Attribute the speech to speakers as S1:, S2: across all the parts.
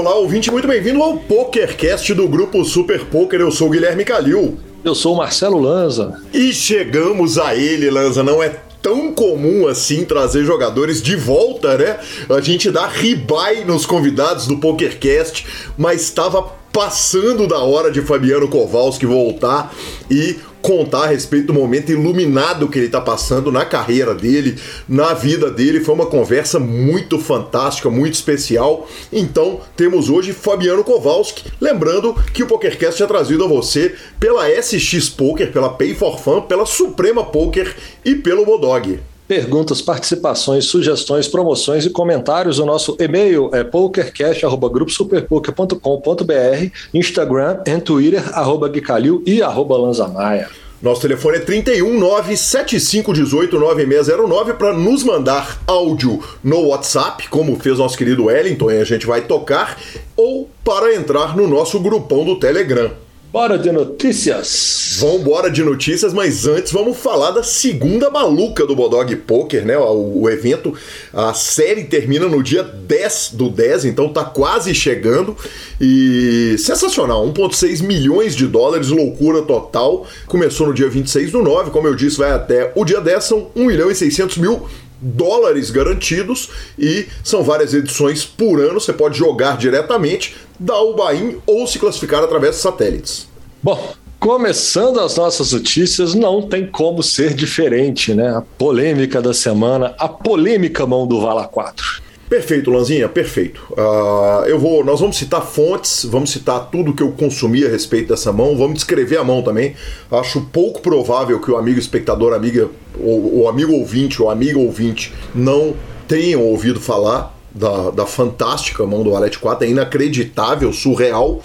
S1: olá, ouvinte, muito bem-vindo ao PokerCast do grupo Super Poker. Eu sou o Guilherme Calil.
S2: Eu sou o Marcelo Lanza.
S1: E chegamos a ele, Lanza. Não é tão comum assim trazer jogadores de volta, né? A gente dá ribai nos convidados do PokerCast, mas estava passando da hora de Fabiano Kowalski voltar e contar a respeito do momento iluminado que ele está passando na carreira dele, na vida dele. Foi uma conversa muito fantástica, muito especial. Então, temos hoje Fabiano Kowalski. Lembrando que o PokerCast é trazido a você pela SX Poker, pela Pay for Fun, pela Suprema Poker e pelo Bodog.
S2: Perguntas, participações, sugestões, promoções e comentários. O nosso e-mail é pokercast.gruposuperpoker.com.br, Instagram e Twitter, arroba Guicalil e arroba Lanzamaia.
S1: Nosso telefone é 31975189609 para nos mandar áudio no WhatsApp, como fez nosso querido Wellington, e a gente vai tocar, ou para entrar no nosso grupão do Telegram.
S2: Bora de notícias!
S1: Vambora de notícias, mas antes vamos falar da segunda maluca do Bodog Poker, né? O, o, evento, a série termina no dia 10 do 10, então tá quase chegando. E sensacional, 1,6 milhões de dólares, loucura total. Começou no dia 26 do 9, como eu disse, vai até o dia 10, são 1 milhão e 600 mil dólares garantidos e são várias edições por ano. Você pode jogar diretamente, o buy ou se classificar através de satélites.
S2: Bom, começando as nossas notícias, não tem como ser diferente, né? A polêmica da semana, a polêmica mão do Vala 4.
S1: Perfeito, Lanzinha, perfeito. Uh, eu vou, nós vamos citar fontes, vamos citar tudo que eu consumi a respeito dessa mão, vamos descrever a mão também. Acho pouco provável que o amigo espectador, amiga, o, o amigo ouvinte, ou amiga ouvinte, não tenham ouvido falar da, da fantástica mão do Alete 4, é inacreditável, surreal.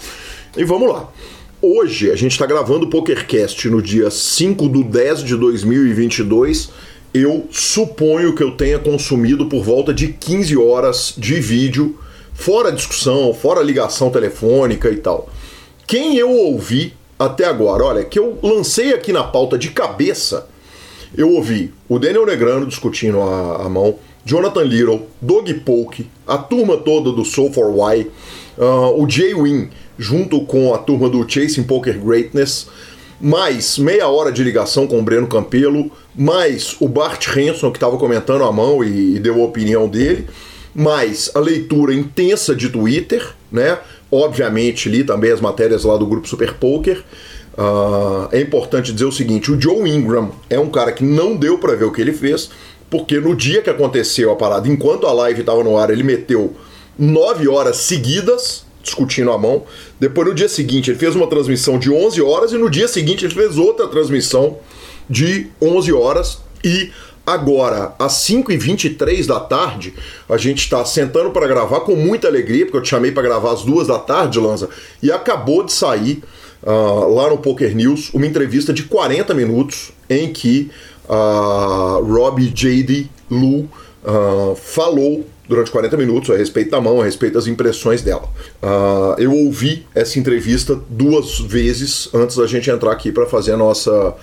S1: E vamos lá. Hoje a gente está gravando o PokerCast no dia 5 do 10 de 2022 eu suponho que eu tenha consumido por volta de 15 horas de vídeo, fora discussão, fora ligação telefônica e tal. Quem eu ouvi até agora, olha, que eu lancei aqui na pauta de cabeça, eu ouvi o Daniel Negrano discutindo a, a mão, Jonathan Little, Doug Polk, a turma toda do Soul for Why, uh, o Jay Win, junto com a turma do Chasing Poker Greatness, mais meia hora de ligação com o Breno Campelo, mais o Bart Hanson, que estava comentando a mão e, e, deu a opinião dele, mais a leitura intensa de Twitter, né? Obviamente, li também as matérias lá do grupo Super Poker. Uh, é importante dizer o seguinte: o Joe Ingram é um cara que não deu para ver o que ele fez, porque no dia que aconteceu a parada, enquanto a live estava no ar, ele meteu nove horas seguidas discutindo a mão. Depois, no dia seguinte, ele fez uma transmissão de 11 horas e no dia seguinte ele fez outra transmissão de 11 horas e agora, às 5h23 da tarde, a gente está sentando para gravar com muita alegria, porque eu te chamei para gravar às duas da tarde, Lanza, e acabou de sair uh, lá no Poker News uma entrevista de 40 minutos em que uh, Robbie J.D. Lu uh, falou durante 40 minutos a respeito da mão, a respeito das impressões dela. Uh, eu ouvi essa entrevista duas vezes antes da gente entrar aqui para fazer a nossa.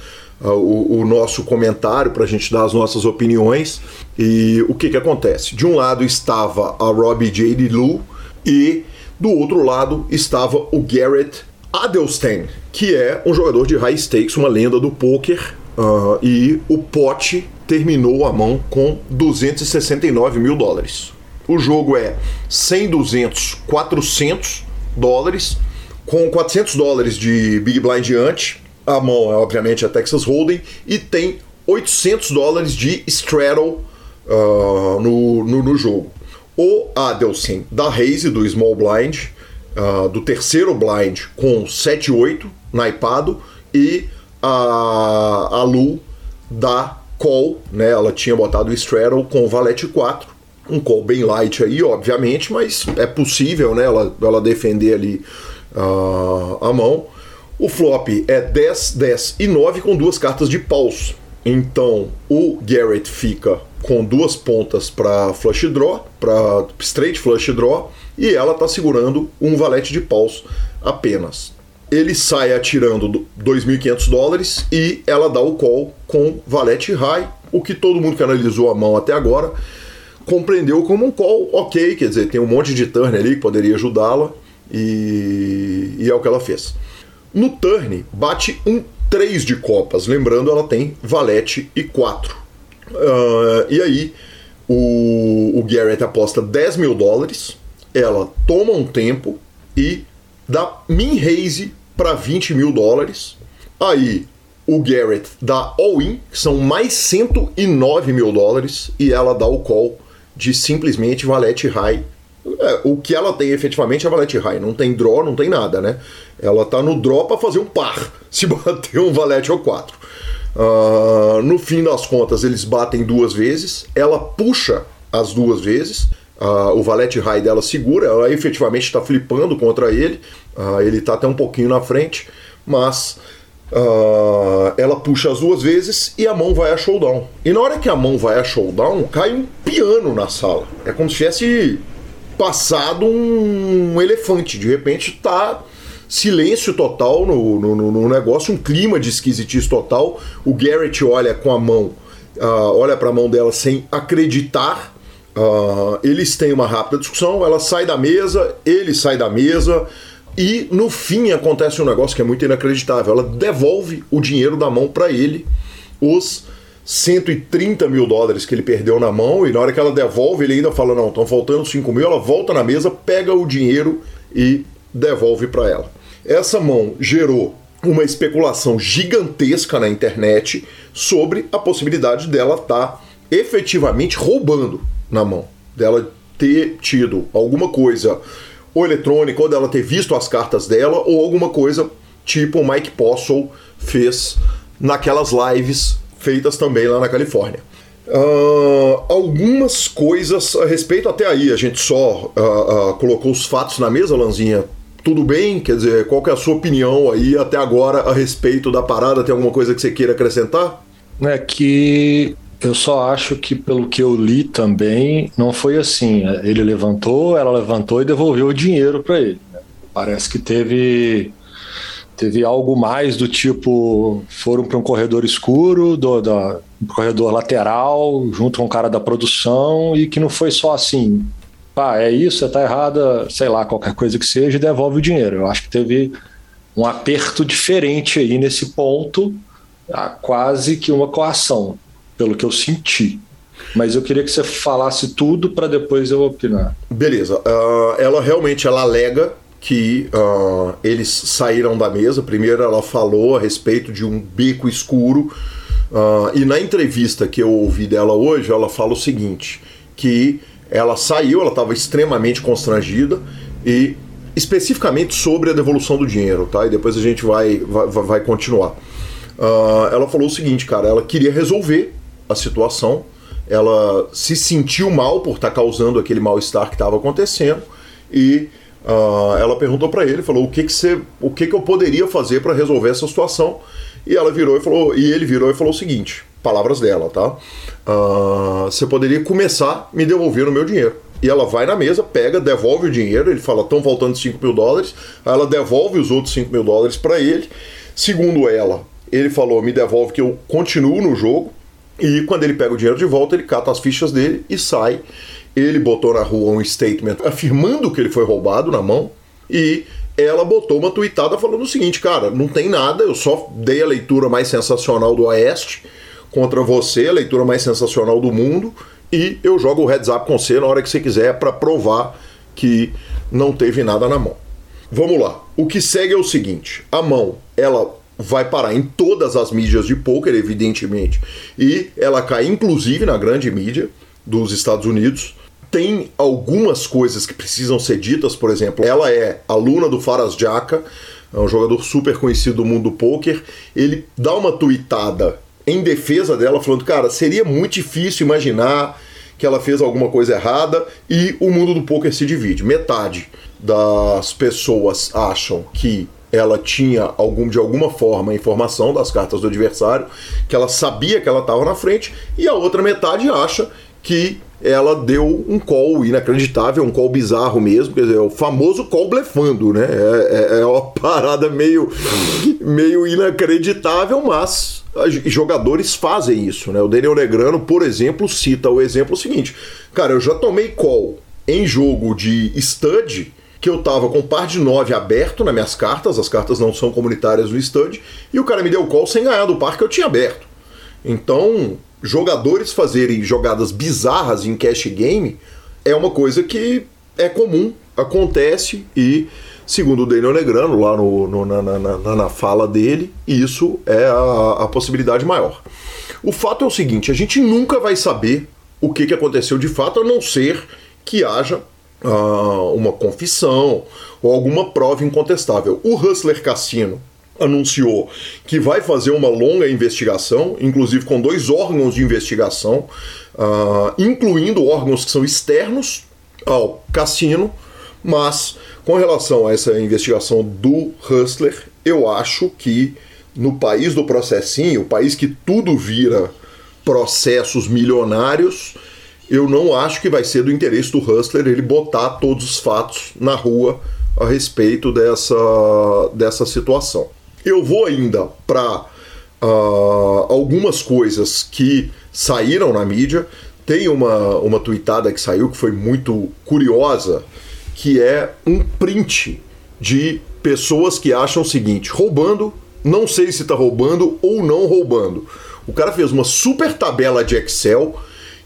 S1: Uh, o, o, nosso comentário para a gente dar as nossas opiniões e o que que acontece de um lado estava a Robbie J. Lu e do outro lado estava o Garrett Adelstein que é um jogador de high stakes uma lenda do poker uh, e o pote terminou a mão com 269 mil dólares o jogo é 100, 200, 400 dólares, com 400 dólares de Big Blind diante. A mão é obviamente a Texas Hold'em e tem 800 dólares de straddle uh, no, no, no, jogo. O Adelson da Raise do Small Blind, uh, do terceiro blind com 7-8 naipado e a, a Lu da Call, né, ela tinha botado o straddle com o Valete 4 um call bem light aí, obviamente, mas é possível né, ela, ela defender ali uh, a mão. O flop é 10, 10 e 9 com duas cartas de paus. Então o Garrett fica com duas pontas para flush draw, para straight flush draw, e ela está segurando um valete de paus apenas. Ele sai atirando 2.500 dólares e ela dá o call com valete high, o que todo mundo que analisou a mão até agora compreendeu como um call ok, quer dizer, tem um monte de turn ali que poderia ajudá-la e, e é o que ela fez. No turn, bate um 3 de copas, lembrando, ela tem valete e 4. Uh, ah, e aí, o, o Garrett aposta 10 mil dólares, ela toma um tempo e dá min raise para 20 mil dólares. Aí o Garrett dá all-in, que são mais 109 mil dólares, e ela dá o call de simplesmente valete high. É, o que ela tem efetivamente é valete high, não tem draw, não tem nada, né? Ela tá no draw para fazer um par, se bater um valete ou 4. Uh, no fim das contas, eles batem duas vezes, ela puxa as duas vezes, uh, o valete high dela segura, ela efetivamente está flipando contra ele, uh, ele está até um pouquinho na frente, mas Uh, ela puxa as duas vezes e a mão vai a showdown. E na hora que a mão vai a showdown, cai um piano na sala. É como se tivesse passado um elefante. De repente tá silêncio total no, no, no negócio, um clima de esquisitice total. O Garrett olha com a mão, uh, olha para a mão dela sem acreditar. Uh, eles têm uma rápida discussão, ela sai da mesa, ele sai da mesa. E no fim acontece um negócio que é muito inacreditável. Ela devolve o dinheiro da mão para ele, os 130 mil dólares que ele perdeu na mão, e na hora que ela devolve, ele ainda fala: Não, estão faltando 5 mil. Ela volta na mesa, pega o dinheiro e devolve para ela. Essa mão gerou uma especulação gigantesca na internet sobre a possibilidade dela estar tá efetivamente roubando na mão, dela ter tido alguma coisa ou eletrônica, ou dela ter visto as cartas dela, ou alguma coisa tipo o Mike Postle fez naquelas lives feitas também lá na Califórnia. Uh, algumas coisas a respeito, até aí a gente só uh, uh, colocou os fatos na mesa, Lanzinha. Tudo bem? Quer dizer, qual que é a sua opinião aí até agora a respeito da parada? Tem alguma coisa que você queira acrescentar?
S2: É que eu só acho que, pelo que eu li também, não foi assim. Ele levantou, ela levantou e devolveu o dinheiro para ele. Parece que teve teve algo mais do tipo foram para um corredor escuro do, um corredor lateral junto com o cara da produção e que não foi só assim pá, é isso, você tá errada, sei lá, qualquer coisa que seja, e devolve o dinheiro. Eu acho que teve um aperto diferente aí nesse ponto, quase que uma coação pelo que eu senti. Mas eu queria que você falasse tudo para depois eu opinar.
S1: Beleza. Uh, ela realmente ela alega que uh, eles saíram da mesa. Primeiro, ela falou a respeito de um beco escuro. Uh, e na entrevista que eu ouvi dela hoje, ela fala o seguinte: que ela saiu, ela estava extremamente constrangida e especificamente sobre a devolução do dinheiro, tá? E depois a gente vai, vai, vai continuar. Uh, ela falou o seguinte, cara, ela queria resolver a situação. Ela se sentiu mal por estar tá causando aquele mal-estar que estava acontecendo e uh, ela perguntou para ele, falou o que que você, o que que eu poderia fazer para resolver essa situação? E ela virou e falou, e ele virou e falou o seguinte, palavras dela, tá? Uh, você poderia começar me devolver o meu dinheiro. E ela vai na mesa, pega, devolve o dinheiro. Ele fala, estão faltando 5 mil dólares. Aí ela devolve os outros 5 mil dólares para ele. Segundo ela, ele falou, me devolve que eu continuo no jogo. E quando ele pega o dinheiro de volta, ele cata as fichas dele e sai. Ele botou na rua um statement afirmando que ele foi roubado na mão e ela botou uma tweetada falando o seguinte, cara, não tem nada, eu só dei a leitura mais sensacional do Oeste contra você, a leitura mais sensacional do mundo, e eu jogo o heads up com você na hora que você quiser para provar que não teve nada na mão. Vamos lá. O que segue é o seguinte: a mão, ela vai parar em todas as mídias de poker, evidentemente, e ela cai inclusive na grande mídia dos Estados Unidos. Tem algumas coisas que precisam ser ditas, por exemplo, ela é aluna do Faras Jaka, é um jogador super conhecido do mundo do poker. Ele dá uma tweetada em defesa dela, falando: Cara, seria muito difícil imaginar que ela fez alguma coisa errada e o mundo do poker se divide. Metade das pessoas acham que ela tinha algum, de alguma forma informação das cartas do adversário, que ela sabia que ela estava na frente, e a outra metade acha que ela deu um call inacreditável, um call bizarro mesmo, quer dizer, o famoso call blefando, né? É, é, é uma parada meio, meio inacreditável, mas jogadores fazem isso, né? O Daniel Negrano, por exemplo, cita o exemplo seguinte: cara, eu já tomei call em jogo de stud que eu tava com par de 9 aberto nas minhas cartas, as cartas não são comunitárias do stud, e o cara me deu call sem ganhar do par que eu tinha aberto. Então, jogadores fazerem jogadas bizarras em cash game é uma coisa que é comum, acontece e, segundo o Daniel Negrano, lá no, no na, na, na, fala dele, isso é a, a possibilidade maior. O fato é o seguinte: a gente nunca vai saber o que, que aconteceu de fato, a não ser que haja uh, uma confissão ou alguma prova incontestável. O Hustler Cassino anunciou que vai fazer uma longa investigação, inclusive com dois órgãos de investigação, uh, incluindo órgãos que são externos ao cassino, mas com relação a essa investigação do Hustler, eu acho que no país do processinho, o país que tudo vira processos milionários, eu não acho que vai ser do interesse do Hustler ele botar todos os fatos na rua a respeito dessa, dessa situação. Eu vou ainda para uh, ah, algumas coisas que saíram na mídia. Tem uma, uma tweetada que saiu que foi muito curiosa, que é um print de pessoas que acham o seguinte: roubando, não sei se está roubando ou não roubando. O cara fez uma super tabela de Excel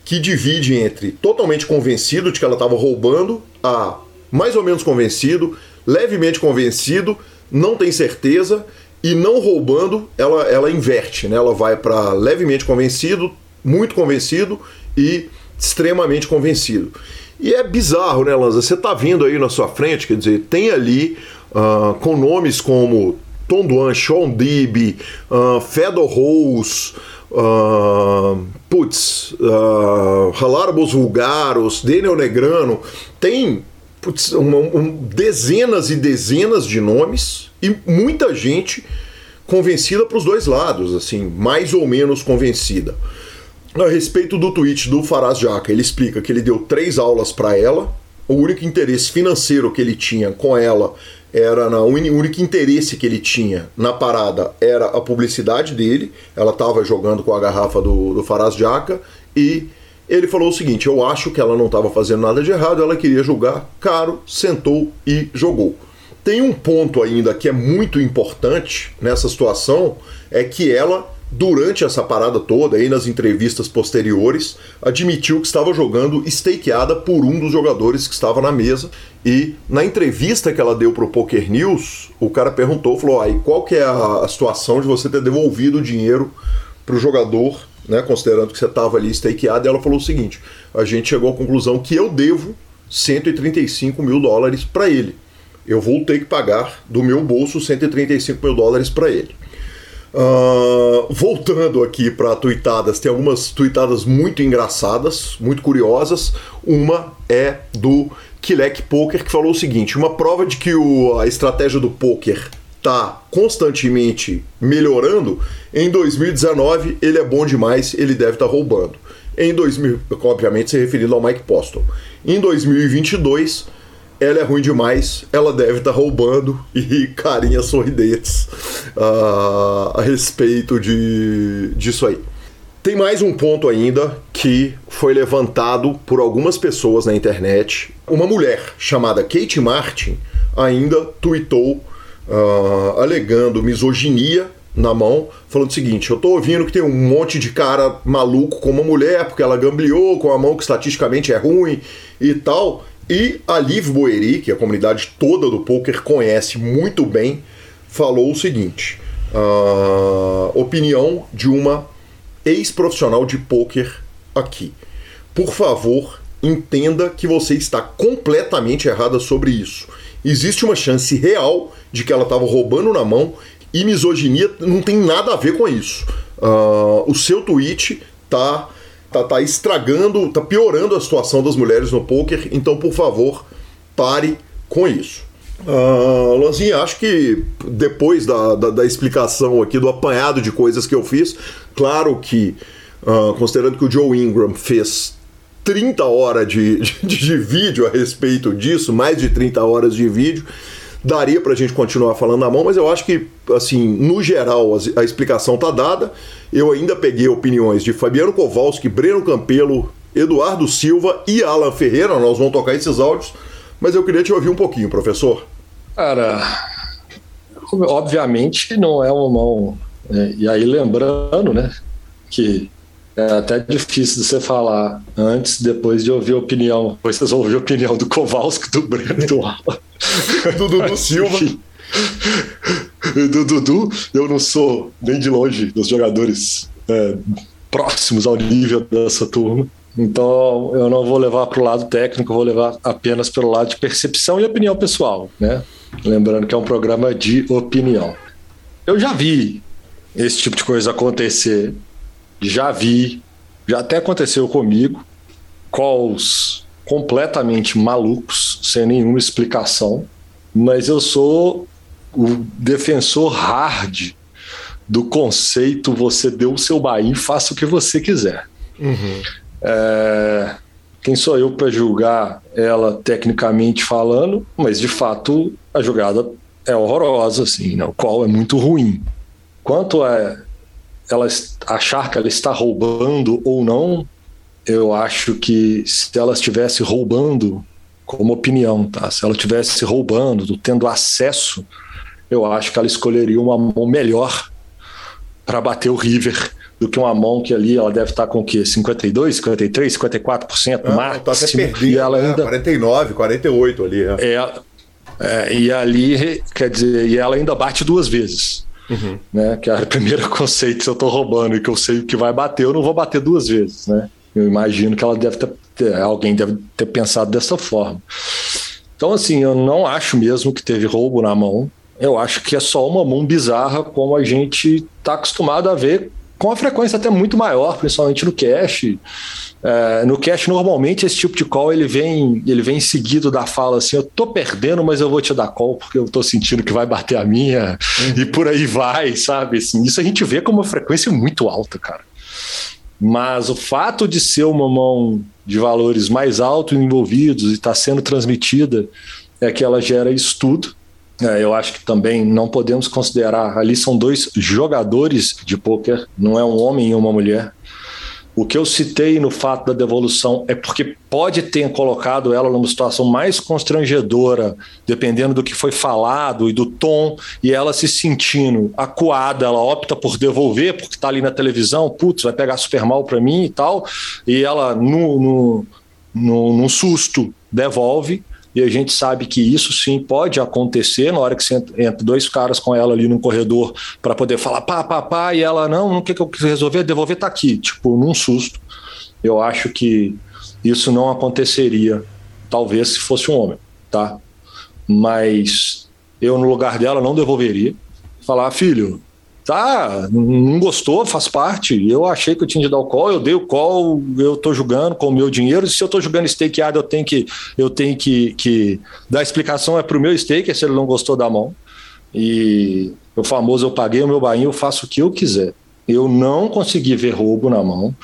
S1: que divide entre totalmente convencido de que ela estava roubando a mais ou menos convencido, levemente convencido, não tem certeza e não roubando, ela, ela inverte, né? Ela vai para levemente convencido, muito convencido e extremamente convencido. E é bizarro, né, Lanza? Você tá vendo aí na sua frente, quer dizer, tem ali uh, com nomes como Tom Duan, Sean Dib, uh, Fedor Rose, putz, uh, Halarbos Vulgaros, Daniel Negrano, tem putz, um, dezenas e dezenas de nomes e muita gente convencida para os dois lados, assim, mais ou menos convencida. A respeito do tweet do Faraz Jaca, ele explica que ele deu três aulas para ela, o único interesse financeiro que ele tinha com ela era na, o único interesse que ele tinha na parada era a publicidade dele. Ela estava jogando com a garrafa do, do Faraz Jaca e ele falou o seguinte: Eu acho que ela não estava fazendo nada de errado, ela queria jogar caro, sentou e jogou. Tem um ponto ainda que é muito importante nessa situação: é que ela durante essa parada toda, aí nas entrevistas posteriores, admitiu que estava jogando stakeada por um dos jogadores que estava na mesa. E na entrevista que ela deu para o Poker News, o cara perguntou, falou, aí qual que é a, a situação de você ter devolvido o dinheiro para o jogador, né, considerando que você estava ali stakeado, e ela falou o seguinte, a gente chegou à conclusão que eu devo 135 mil dólares para ele. Eu vou ter que pagar do meu bolso 135 mil dólares para ele. Uh, voltando aqui para tuitadas, tem algumas tuitadas muito engraçadas, muito curiosas. Uma é do Kilek Poker que falou o seguinte: uma prova de que o, a estratégia do poker está constantemente melhorando. Em 2019 ele é bom demais, ele deve estar tá roubando. Em 2000, obviamente se referindo ao Mike Poston. Em 2022 ela é ruim demais, ela deve estar tá roubando e carinhas sorridentes uh, a respeito de, disso aí. Tem mais um ponto ainda que foi levantado por algumas pessoas na internet. Uma mulher chamada Kate Martin ainda tweetou uh, alegando misoginia na mão, falando o seguinte: eu tô ouvindo que tem um monte de cara maluco com uma mulher porque ela gambliou com a mão que estatisticamente é ruim e tal. E a Liv Boeri, que a comunidade toda do poker conhece muito bem, falou o seguinte: uh, opinião de uma ex-profissional de poker aqui. Por favor, entenda que você está completamente errada sobre isso. Existe uma chance real de que ela estava roubando na mão e misoginia não tem nada a ver com isso. Uh, o seu tweet tá tá, tá estragando, tá piorando a situação das mulheres no poker, então por favor, pare com isso. Uh, Lanzinha, acho que depois da, da, da, explicação aqui do apanhado de coisas que eu fiz, claro que, uh, considerando que o Joe Ingram fez 30 horas de, de, de, vídeo a respeito disso, mais de 30 horas de vídeo, Daria pra gente continuar falando na mão, mas eu acho que, assim, no geral, a explicação tá dada. Eu ainda peguei opiniões de Fabiano Kowalski, Breno Campelo, Eduardo Silva e Alan Ferreira. Nós vamos tocar esses áudios, mas eu queria te ouvir um pouquinho, professor.
S2: Cara, obviamente não é uma mão. Né? E aí, lembrando, né, que é até difícil de você falar antes, depois de ouvir a opinião. Depois vocês vão ouvir a opinião do Kowalski, do Breno, do Alan.
S1: do Dudu Silva.
S2: do Dudu, eu não sou nem de longe dos jogadores é, próximos ao nível dessa turma. Então eu não vou levar para o lado técnico, vou levar apenas pelo lado de percepção e opinião pessoal, né? Lembrando que é um programa de opinião. Eu já vi esse tipo de coisa acontecer, já vi, já até aconteceu comigo, calls completamente malucos, sem nenhuma explicação, mas eu sou o defensor hard do conceito você deu o seu Bahia faça o que você quiser. Uhum. É, quem sou eu para julgar ela tecnicamente falando, mas de fato a jogada é horrorosa, assim, né? o qual é muito ruim. Quanto a ela achar que ela está roubando ou não, eu acho que se ela estivesse roubando, como opinião, tá? Se ela estivesse roubando, tendo acesso, eu acho que ela escolheria uma mão melhor para bater o River do que uma mão que ali ela deve estar com o quê? 52, 53, 54% no máximo. Tá
S1: perdido, e ela né? ainda 49, 48 ali. É.
S2: É, é, e ali, quer dizer, e ela ainda bate duas vezes. Uhum. Né? Que é o primeiro conceito, se eu estou roubando e que eu sei que vai bater, eu não vou bater duas vezes, né? Eu imagino que ela deve ter, alguém deve ter pensado dessa forma. Então, assim, eu não acho mesmo que teve roubo na mão. Eu acho que é só uma mão bizarra, como a gente está acostumado a ver com a frequência até muito maior, principalmente no cache. É, no cache, normalmente, esse tipo de call ele vem, ele vem seguido da fala assim: eu tô perdendo, mas eu vou te dar call porque eu tô sentindo que vai bater a minha, uhum. e por aí vai, sabe? Assim, isso a gente vê com uma frequência muito alta, cara. Mas o fato de ser uma mão de valores mais altos envolvidos e estar tá sendo transmitida é que ela gera estudo é, eu acho que também não podemos considerar. Ali são dois jogadores de pôquer, não é um homem e uma mulher. O que eu citei no fato da devolução é porque pode ter colocado ela numa situação mais constrangedora, dependendo do que foi falado e do tom, e ela se sentindo acuada, ela opta por devolver, porque está ali na televisão, putz, vai pegar super mal para mim e tal, e ela, no, no, no, num susto, devolve e a gente sabe que isso sim pode acontecer na hora que você entra dois caras com ela ali no corredor para poder falar pá, pá, pá, e ela, não, não que eu resolver, devolver tá aqui, tipo, num susto. Eu acho que isso não aconteceria, talvez se fosse um homem, tá? Mas eu, no lugar dela, não devolveria. Falar, filho, tá, não gostou, faz parte. Eu achei que eu tinha de dar o call, eu dei o call, eu tô jogando com o meu dinheiro. Se eu tô jogando stakeado, eu tenho que eu tenho que, que dar explicação é pro meu stake, se ele não gostou da mão. E o famoso eu paguei o meu bainho, eu faço o que eu quiser. Eu não consegui ver roubo na mão.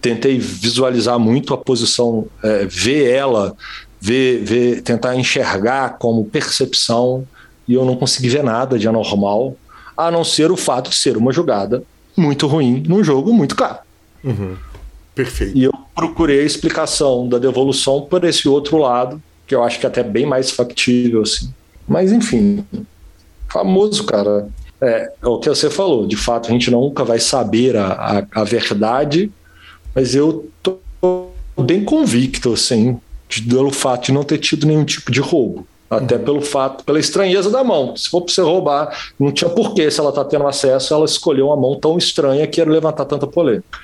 S2: Tentei visualizar muito a posição, é, ver ela, ver, ver, tentar enxergar como percepção, e eu não consegui ver nada de anormal a não ser o fato de ser uma jogada muito ruim num jogo muito caro.
S1: Uhum. Perfeito.
S2: E eu procurei a explicação da devolução por esse outro lado, que eu acho que é até bem mais factível, assim. Mas, enfim, famoso, cara. É, é o que você falou, de fato a gente nunca vai saber a, a, a verdade, mas eu tô bem convicto, assim, pelo fato de não ter tido nenhum tipo de roubo. Até pelo fato, pela estranheza da mão. Se for para você roubar, não tinha porquê, se ela está tendo acesso, ela escolheu uma mão tão estranha que ia levantar tanta polêmica.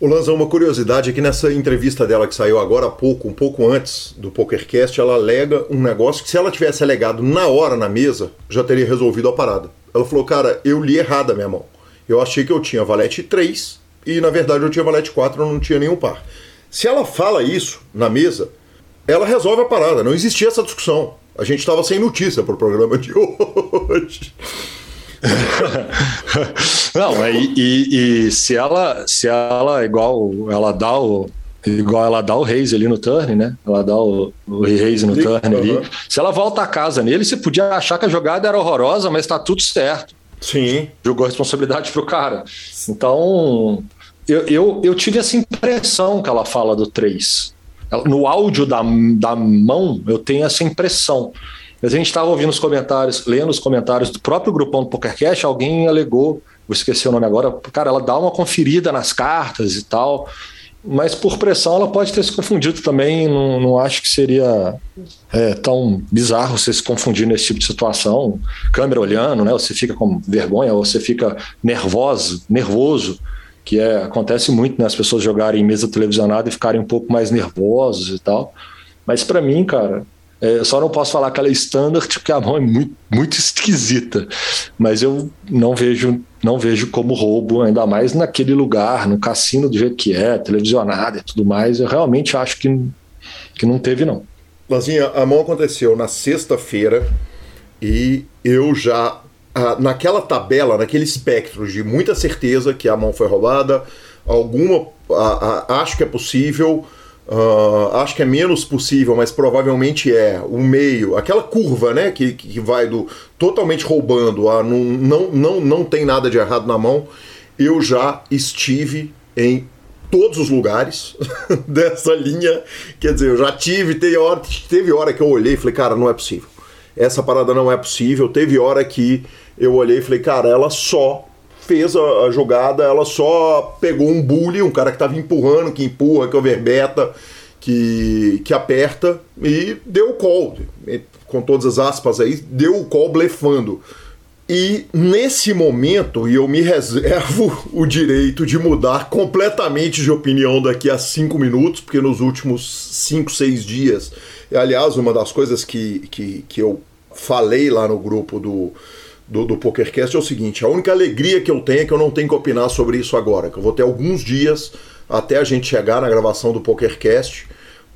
S1: O Lanzão, uma curiosidade aqui nessa entrevista dela que saiu agora há pouco, um pouco antes do PokerCast, ela alega um negócio que se ela tivesse alegado na hora na mesa, já teria resolvido a parada. Ela falou, cara, eu li errado a minha mão. Eu achei que eu tinha valete 3 e na verdade eu tinha valete 4, eu não tinha nenhum par. Se ela fala isso na mesa, ela resolve a parada, não existia essa discussão. A gente estava sem notícia para o programa de hoje.
S2: Não, e, e, e, se ela, se ela igual ela dá o, igual ela dá o raise ali no turn, né? Ela dá o, o raise no turn ali. Se ela volta a casa nele, você podia achar que a jogada era horrorosa, mas tá tudo certo.
S1: Sim.
S2: Jogou a responsabilidade pro cara. Então, eu, eu, eu tive essa impressão que ela fala do 3. No áudio da, da mão, eu tenho essa impressão. Mas a gente estava ouvindo os comentários, lendo os comentários do próprio grupão do PokerCast, alguém alegou, vou esquecer o nome agora, cara, ela dá uma conferida nas cartas e tal mas por pressão ela pode ter se confundido também. Não, não acho que seria é, tão bizarro você se confundir nesse tipo de situação. Câmera olhando, né? Você fica com vergonha, ou você fica nervoso, nervoso, que é, acontece muito, né? As pessoas jogarem em mesa televisionada e ficarem um pouco mais nervosos e tal. Mas para mim, cara, é, só não posso falar que ela é standard, porque a mão é muito, muito esquisita. Mas eu não vejo, não vejo como roubo, ainda mais naquele lugar, no cassino do jeito que é, televisionado e tudo mais. Eu realmente acho que, que não teve, não.
S1: Lazinha, a mão aconteceu na sexta-feira e eu já. Naquela tabela, naquele espectro de muita certeza que a mão foi roubada, alguma. acho que é possível acho que é menos possível, mas provavelmente é o meio, aquela curva, né, que, que vai do totalmente roubando a não, não, não, não tem nada de errado na mão. Eu já estive em todos os lugares dessa linha, quer dizer, eu já tive, teve hora, teve hora que eu olhei e falei, cara, não é possível. Essa parada não é possível. Teve hora que eu olhei e falei, cara, ela só fez a, a, jogada, ela só pegou um bully, um cara que estava empurrando, que empurra, que overbeta, que, que aperta e deu o call, com todas as aspas aí, deu o call blefando. E nesse momento, e eu me reservo o direito de mudar completamente de opinião daqui a cinco minutos, porque nos últimos cinco, seis dias, aliás, uma das coisas que, que, que eu falei lá no grupo do, do, do PokerCast é o seguinte: a única alegria que eu tenho é que eu não tenho que opinar sobre isso agora, que eu vou ter alguns dias até a gente chegar na gravação do PokerCast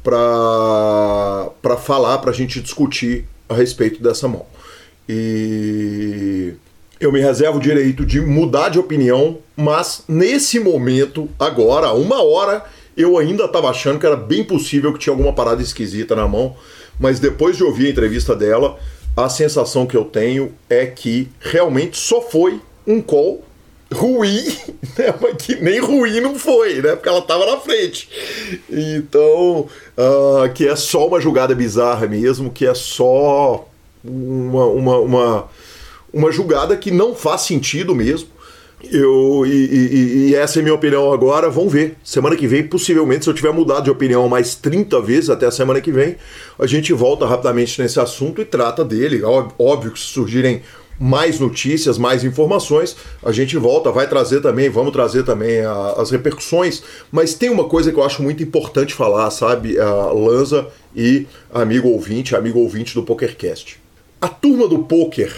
S1: para falar, para a gente discutir a respeito dessa mão. E eu me reservo o direito de mudar de opinião, mas nesse momento, agora, uma hora, eu ainda estava achando que era bem possível que tinha alguma parada esquisita na mão, mas depois de ouvir a entrevista dela, a sensação que eu tenho é que realmente só foi um call ruim, né? mas que nem ruim não foi, né? Porque ela estava na frente. Então, uh, que é só uma jogada bizarra mesmo, que é só uma, uma, uma, uma que não faz sentido mesmo. Eu, e, e, e, essa é minha opinião agora. Vamos ver. Semana que vem, possivelmente, se eu tiver mudado de opinião mais 30 vezes até a semana que vem, a gente volta rapidamente nesse assunto e trata dele. Óbvio que se surgirem mais notícias, mais informações, a gente volta, vai trazer também, vamos trazer também a, as repercussões. Mas tem uma coisa que eu acho muito importante falar, sabe, a Lanza e amigo ouvinte, amigo ouvinte do PokerCast. A turma do poker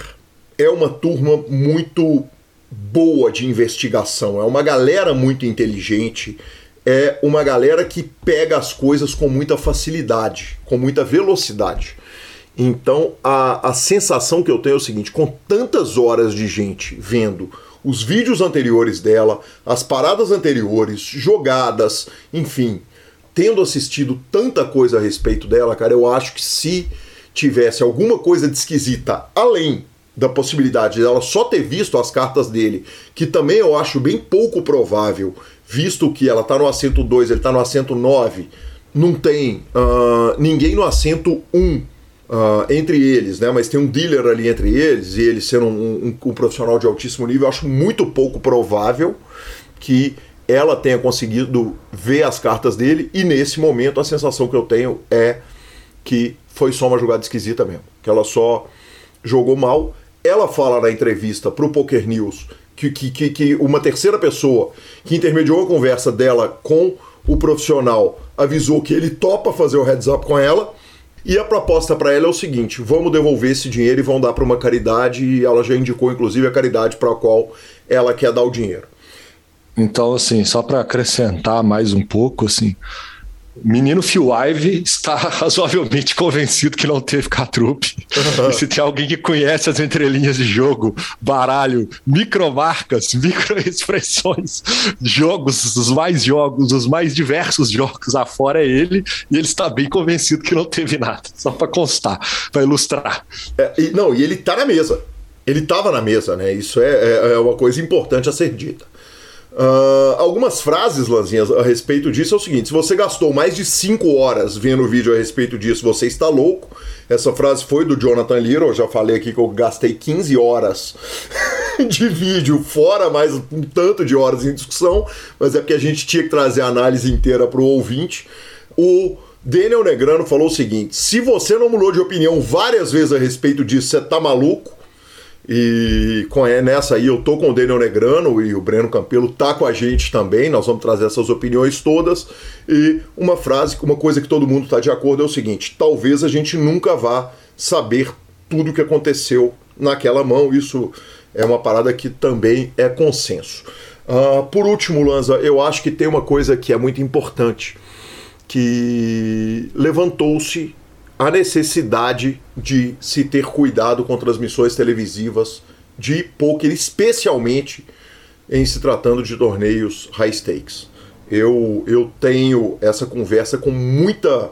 S1: é uma turma muito boa de investigação, é uma galera muito inteligente, é uma galera que pega as coisas com muita facilidade, com muita velocidade. Então a, a sensação que eu tenho é o seguinte: com tantas horas de gente vendo os vídeos anteriores dela, as paradas anteriores, jogadas, enfim, tendo assistido tanta coisa a respeito dela, cara, eu acho que se tivesse alguma coisa de esquisita além da possibilidade dela só ter visto as cartas dele, que também eu acho bem pouco provável, visto que ela tá no assento 2, ele tá no assento 9, não tem uh, ninguém no assento 1 um, uh, entre eles, né? Mas tem um dealer ali entre eles, e ele sendo um, um, um profissional de altíssimo nível, eu acho muito pouco provável que ela tenha conseguido ver as cartas dele, e nesse momento a sensação que eu tenho é que foi só uma jogada esquisita mesmo. Que ela só jogou mal ela fala na entrevista para o Poker News que, que, que, uma terceira pessoa que intermediou a conversa dela com o profissional avisou que ele topa fazer o heads up com ela. E a proposta para ela é o seguinte: vamos devolver esse dinheiro e vão dar para uma caridade. E ela já indicou, inclusive, a caridade para a qual ela quer dar o dinheiro.
S2: Então, assim, só para acrescentar mais um pouco, assim, Menino Phil Ive está razoavelmente convencido que não teve Catrupe. e se tem alguém que conhece as entrelinhas de jogo, baralho, micromarcas, microexpressões, jogos, os mais jogos, os mais diversos jogos afora é ele, e ele está bem convencido que não teve nada. Só para constar, para ilustrar.
S1: É, e, não, e ele está na mesa. Ele estava na mesa, né? Isso é, é, é uma coisa importante a ser dita. Uh, algumas frases, Lanzinhas, a respeito disso é o seguinte: se você gastou mais de 5 horas vendo o vídeo a respeito disso, você está louco. Essa frase foi do Jonathan Little, eu já falei aqui que eu gastei 15 horas de vídeo, fora mais um tanto de horas em discussão, mas é porque a gente tinha que trazer a análise inteira para o ouvinte. O Daniel Negrano falou o seguinte: se você não mudou de opinião várias vezes a respeito disso, você tá maluco. E com, é, nessa aí eu tô com o Daniel Negrano e o Breno Campelo tá com a gente também. Nós vamos trazer essas opiniões todas. E uma frase, uma coisa que todo mundo está de acordo é o seguinte: talvez a gente nunca vá saber tudo o que aconteceu naquela mão. Isso é uma parada que também é consenso. Uh, por último, Lanza, eu acho que tem uma coisa que é muito importante, que levantou-se a necessidade de se ter cuidado com transmissões televisivas de poker, especialmente em se tratando de torneios high stakes. Eu, eu tenho essa conversa com muita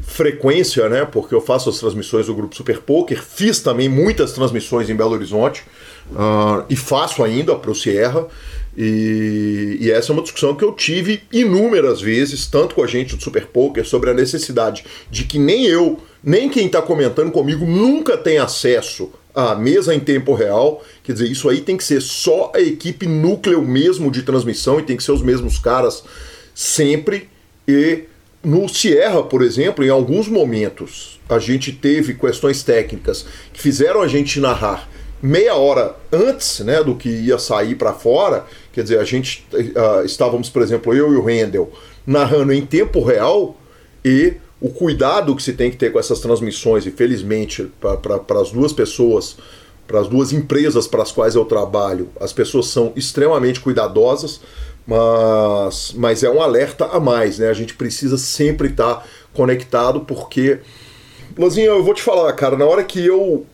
S1: frequência, né? Porque eu faço as transmissões do grupo Super Poker, fiz também muitas transmissões em Belo Horizonte uh, e faço ainda para o Sierra. E, e, essa é uma discussão que eu tive inúmeras vezes, tanto com a gente do Super Poker, sobre a necessidade de que nem eu, nem quem está comentando comigo nunca tem acesso à mesa em tempo real. Quer dizer, isso aí tem que ser só a equipe núcleo mesmo de transmissão e tem que ser os mesmos caras sempre. E no Sierra, por exemplo, em alguns momentos a gente teve questões técnicas que fizeram a gente narrar meia hora antes né, do que ia sair para fora, quer dizer, a gente uh, estávamos, por exemplo, eu e o Rendel, narrando em tempo real e o cuidado que se tem que ter com essas transmissões, e felizmente para as duas pessoas, para as duas empresas para as quais eu trabalho, as pessoas são extremamente cuidadosas, mas, mas é um alerta a mais, né? A gente precisa sempre estar tá conectado, porque. Lozinho, eu vou te falar, cara, na hora que eu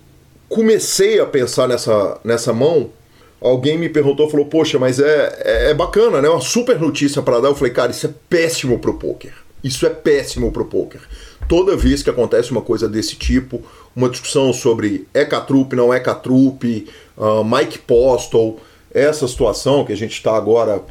S1: comecei a pensar nessa, nessa mão, alguém me perguntou, falou, poxa, mas é, é, é bacana, né? Uma super notícia para dar. Eu falei, cara, isso é péssimo pro poker. Isso é péssimo pro poker. Toda vez que acontece uma coisa desse tipo, uma discussão sobre é catrupe, não é catrupe, uh, Mike Postle, essa situação que a gente está agora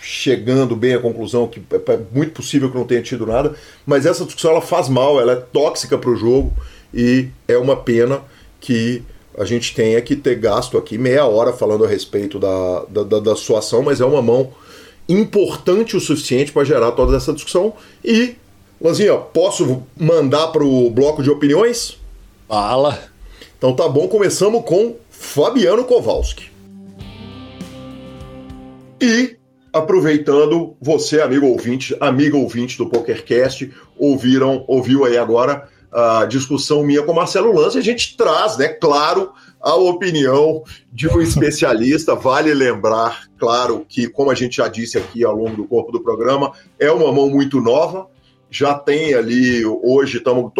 S1: chegando bem à conclusão que é, é muito possível que não tenha tido nada, mas essa discussão ela faz mal, ela é tóxica para o jogo e é uma pena que a gente tenha que ter gasto aqui meia hora falando a respeito da, da, da, da sua ação, mas é uma mão importante o suficiente para gerar toda essa discussão. E, Lanzinha, posso mandar para o bloco de opiniões?
S2: Fala!
S1: Então tá bom, começamos com Fabiano Kowalski. E, aproveitando, você, amigo ouvinte, amigo ouvinte do PokerCast, ouviram, ouviu aí agora a discussão minha com Marcelo Lança, a gente traz, né, claro, a opinião de um especialista. Vale lembrar, claro, que, como a gente já disse aqui ao longo do corpo do programa, é uma mão muito nova. Já tem ali, hoje, estamos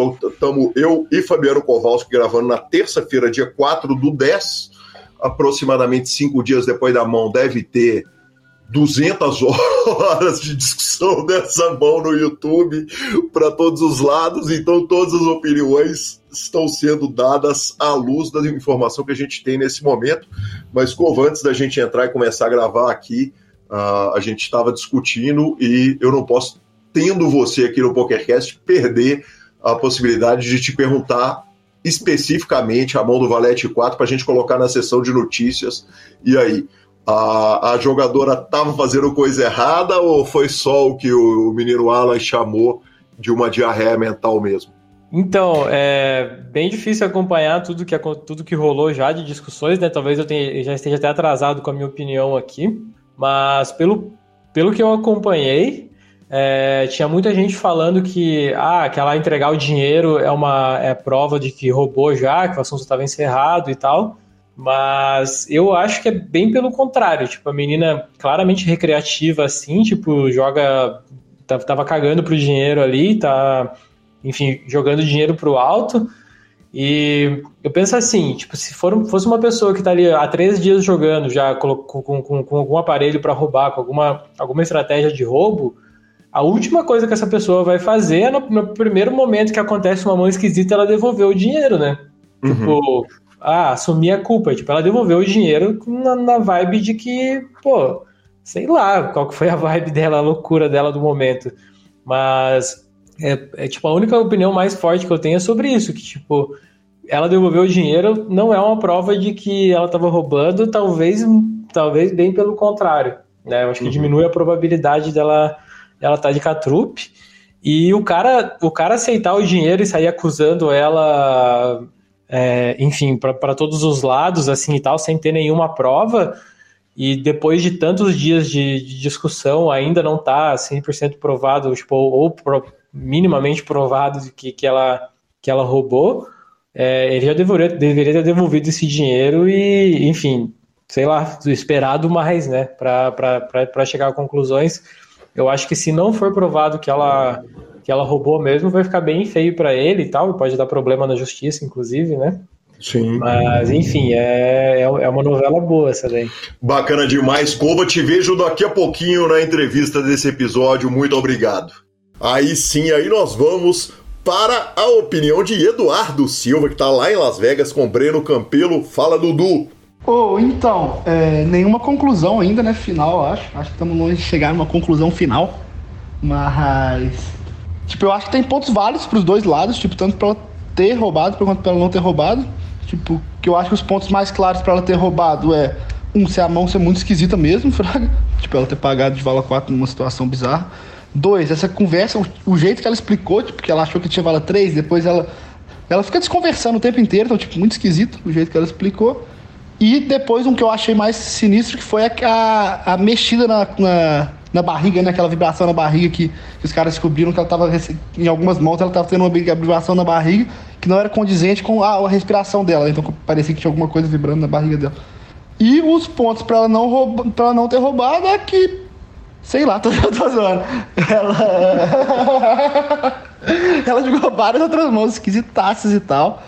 S1: eu e Fabiano Kowalski gravando na terça-feira, dia 4 do 10, aproximadamente cinco dias depois da mão, deve ter 200 horas de discussão dessa mão no YouTube para todos os lados, então todas as opiniões estão sendo dadas à luz da informação que a gente tem nesse momento. Mas, Cova, antes da gente entrar e começar a gravar aqui, uh, a gente estava discutindo e eu não posso, tendo você aqui no PokerCast, perder a possibilidade de te perguntar especificamente a mão do Valete 4 para a gente colocar na sessão de notícias. E aí? A, a jogadora estava fazendo coisa errada ou foi só o que o, o menino Alan chamou de uma diarreia mental mesmo?
S3: Então, é bem difícil acompanhar tudo que, tudo que rolou já de discussões, né? Talvez eu tenha, já esteja até atrasado com a minha opinião aqui, mas pelo, pelo que eu acompanhei, é, tinha muita gente falando que, ah, que ela entregar o dinheiro é uma é prova de que roubou já, que o assunto estava encerrado e tal. Mas eu acho que é bem pelo contrário. Tipo, a menina claramente recreativa, assim, tipo, joga tava cagando pro dinheiro ali, tá, enfim, jogando dinheiro pro alto. E eu penso assim, tipo, se for, fosse uma pessoa que tá ali há três dias jogando, já com, com, com, com algum aparelho para roubar, com alguma, alguma estratégia de roubo, a última coisa que essa pessoa vai fazer é no, no primeiro momento que acontece uma mão esquisita, ela devolver o dinheiro, né? Uhum. Tipo, ah, assumir a culpa. Tipo, ela devolveu o dinheiro na, na vibe de que, pô, sei lá qual que foi a vibe dela, a loucura dela do momento. Mas é, é, tipo a única opinião mais forte que eu tenho é sobre isso, que tipo ela devolveu o dinheiro não é uma prova de que ela estava roubando, talvez talvez bem pelo contrário, né? Eu acho que uhum. diminui a probabilidade dela ela tá de catrupe. E o cara, o cara aceitar o dinheiro e sair acusando ela, é, enfim, para todos os lados, assim e tal, sem ter nenhuma prova, e depois de tantos dias de, de discussão, ainda não tá 100% provado, tipo, ou, pro, minimamente provado que, que, ela, que ela roubou, é, ele já deveria, deveria ter devolvido esse dinheiro e, enfim, sei lá, esperado mais, né, para chegar a conclusões. Eu acho que se não for provado que ela que ela roubou mesmo, vai ficar bem feio para ele e tal, e pode dar problema na justiça, inclusive, né?
S1: Sim.
S3: Mas, enfim, é, é, é uma novela boa essa daí.
S1: Bacana demais. Coba, te vejo daqui a pouquinho na entrevista desse episódio. Muito obrigado. Aí sim, aí nós vamos para a opinião de Eduardo Silva, que está lá em Las Vegas com Breno Campelo. Fala, Dudu.
S4: Oh, então, é, nenhuma conclusão ainda, né? Final, acho. Acho que estamos longe de chegar numa conclusão final. Mas. Tipo, eu acho que tem pontos válidos para os dois lados, tipo, tanto para ela ter roubado quanto para ela não ter roubado. Tipo, que eu acho que os pontos mais claros para ela ter roubado é. Um, se a mão ser muito esquisita mesmo, Fraga. Tipo, ela ter pagado de vala 4 numa situação bizarra. Dois, essa conversa, o, o jeito que ela explicou, tipo, que ela achou que tinha vala 3, depois ela. Ela fica desconversando o tempo inteiro, então, tipo, muito esquisito o jeito que ela explicou. E depois um que eu achei mais sinistro, que foi a, a, a mexida na, na, na, barriga, né? Aquela vibração na barriga que, que, os caras descobriram que ela estava em algumas mãos ela estava tendo uma vibração na barriga que não era condizente com a, a respiração dela. Então parecia que tinha alguma coisa vibrando na barriga dela. E os pontos para ela não rouba, ela não ter roubado é que. Sei lá, tô, tô zoando. Ela. ela jogou várias outras mãos esquisitaças e tal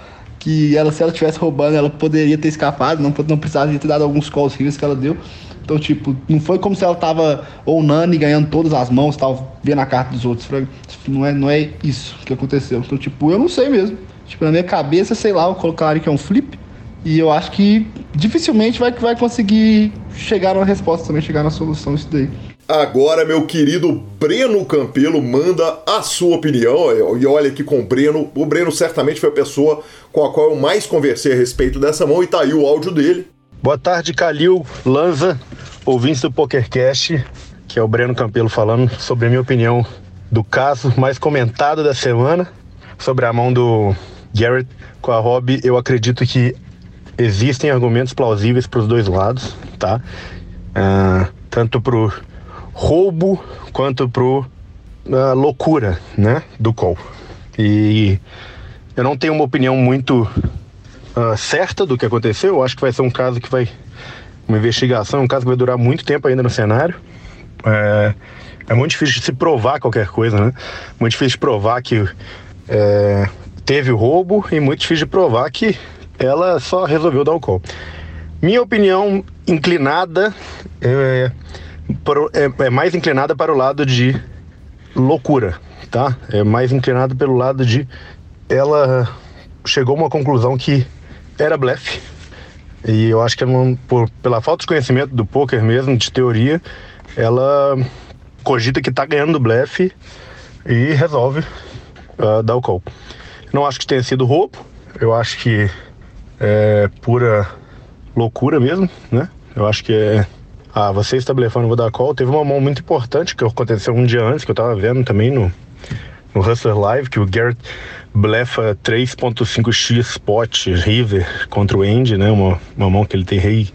S4: que ela, se ela estivesse roubando, ela poderia ter escapado, não, não precisaria ter dado alguns calls que ela deu. Então, tipo, não foi como se ela tava ou Nani ganhando todas as mãos, tava vendo a carta dos outros. Não é, não é isso que aconteceu. Então, tipo, eu não sei mesmo. Tipo, na minha cabeça, sei lá, eu colocaria que é um flip. E eu acho que dificilmente vai, vai conseguir chegar numa resposta também, chegar na solução isso daí.
S1: Agora, meu querido Breno Campelo manda a sua opinião. E olha aqui com o Breno. O Breno certamente foi a pessoa com a qual eu mais conversei a respeito dessa mão e tá aí o áudio dele.
S5: Boa tarde, Calil, Lanza, ouvintes do PokerCast, que é o Breno Campelo falando sobre a minha opinião do caso mais comentado da semana, sobre a mão do Garrett com a Rob. Eu acredito que existem argumentos plausíveis para os dois lados, tá? Uh, tanto pro roubo quanto pro uh, loucura, né, do Cole. E eu não tenho uma opinião muito uh, certa do que aconteceu. Eu acho que vai ser um caso que vai uma investigação, um caso que vai durar muito tempo ainda no cenário. É, é muito difícil de se provar qualquer coisa, né? Muito difícil de provar que é, teve o roubo e muito difícil de provar que ela só resolveu dar o call. Minha opinião inclinada é, é, é mais inclinada para o lado de loucura, tá? É mais inclinada pelo lado de ela chegou a uma conclusão que era blefe. E eu acho que não, por, pela falta de conhecimento do poker mesmo, de teoria, ela cogita que tá ganhando do blefe e resolve uh, dar o call. Não acho que tenha sido roubo, eu acho que é pura loucura mesmo, né? Eu acho que é ah, você está blefando, vou dar call. Teve uma mão muito importante que aconteceu um dia antes, que eu tava vendo também no, no Hustler Live, que o Garrett blefa 3.5x spot river contra o Andy, né? Uma, uma mão que ele tem rei,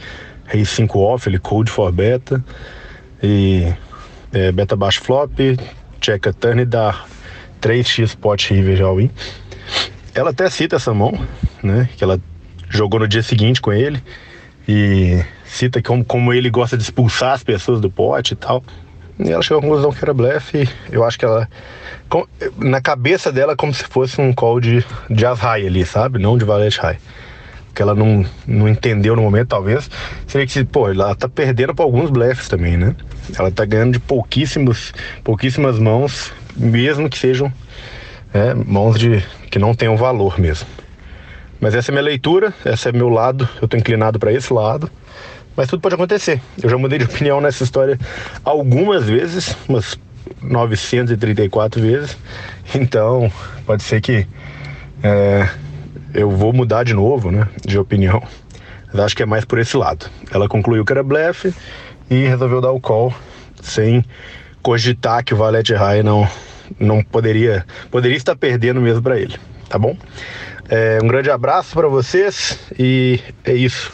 S5: rei 5 off, ele code for beta. E é, beta baixo flop, checa turn e dá 3x spot river já win. Ela até cita essa mão, né? Que ela jogou no dia seguinte com ele. E cita como, como ele gosta de expulsar as pessoas do pote e tal. E ela chegou à conclusão que era blefe. Eu acho que ela. Na cabeça dela, como se fosse um call de, de as high ali, sabe? Não de valete high. Que ela não, não entendeu no momento, talvez. Seria que, pô, ela tá perdendo para alguns blefs também, né? Ela tá ganhando de pouquíssimos, pouquíssimas mãos, mesmo que sejam é, mãos de que não tenham valor mesmo. Mas essa é minha leitura, esse é meu lado, eu tô inclinado para esse lado. Mas tudo pode acontecer. Eu já mudei de opinião nessa história algumas vezes, umas 934 vezes. Então, pode ser que é, eu vou mudar de novo, né, de opinião. Mas acho que é mais por esse lado. Ela concluiu que era blefe e resolveu dar o call sem cogitar que o Valete High não, não poderia, poderia estar perdendo mesmo para ele, tá bom? É, um grande abraço para vocês e é isso.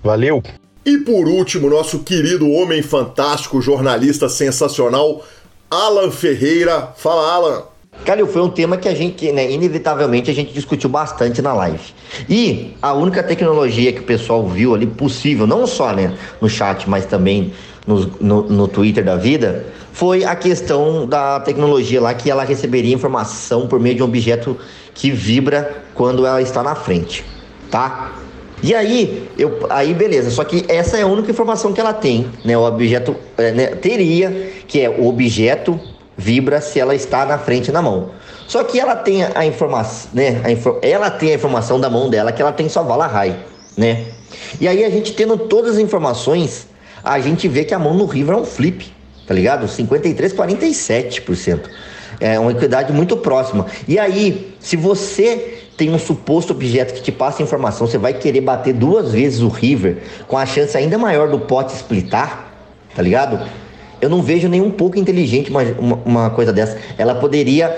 S5: Valeu!
S1: E por último, nosso querido homem fantástico, jornalista sensacional, Alan Ferreira. Fala, Alan.
S6: Calil, foi um tema que a gente, né, inevitavelmente, a gente discutiu bastante na live. E a única tecnologia que o pessoal viu ali possível, não só né, no chat, mas também no, no, no Twitter da vida, foi a questão da tecnologia lá que ela receberia informação por meio de um objeto que vibra quando ela está na frente, tá? E aí, eu, aí beleza, só que essa é a única informação que ela tem, né? O objeto é, né, teria, que é o objeto vibra se ela está na frente na mão. Só que ela tem a informação, né? A infor ela tem a informação da mão dela que ela tem só vala high, né? E aí a gente tendo todas as informações, a gente vê que a mão no river é um flip, tá ligado? 53, 47%. É uma equidade muito próxima. E aí, se você tem um suposto objeto que te passa informação, você vai querer bater duas vezes o river com a chance ainda maior do pote splitar, tá ligado? Eu não vejo nem um pouco inteligente uma, uma, uma coisa dessa. Ela poderia,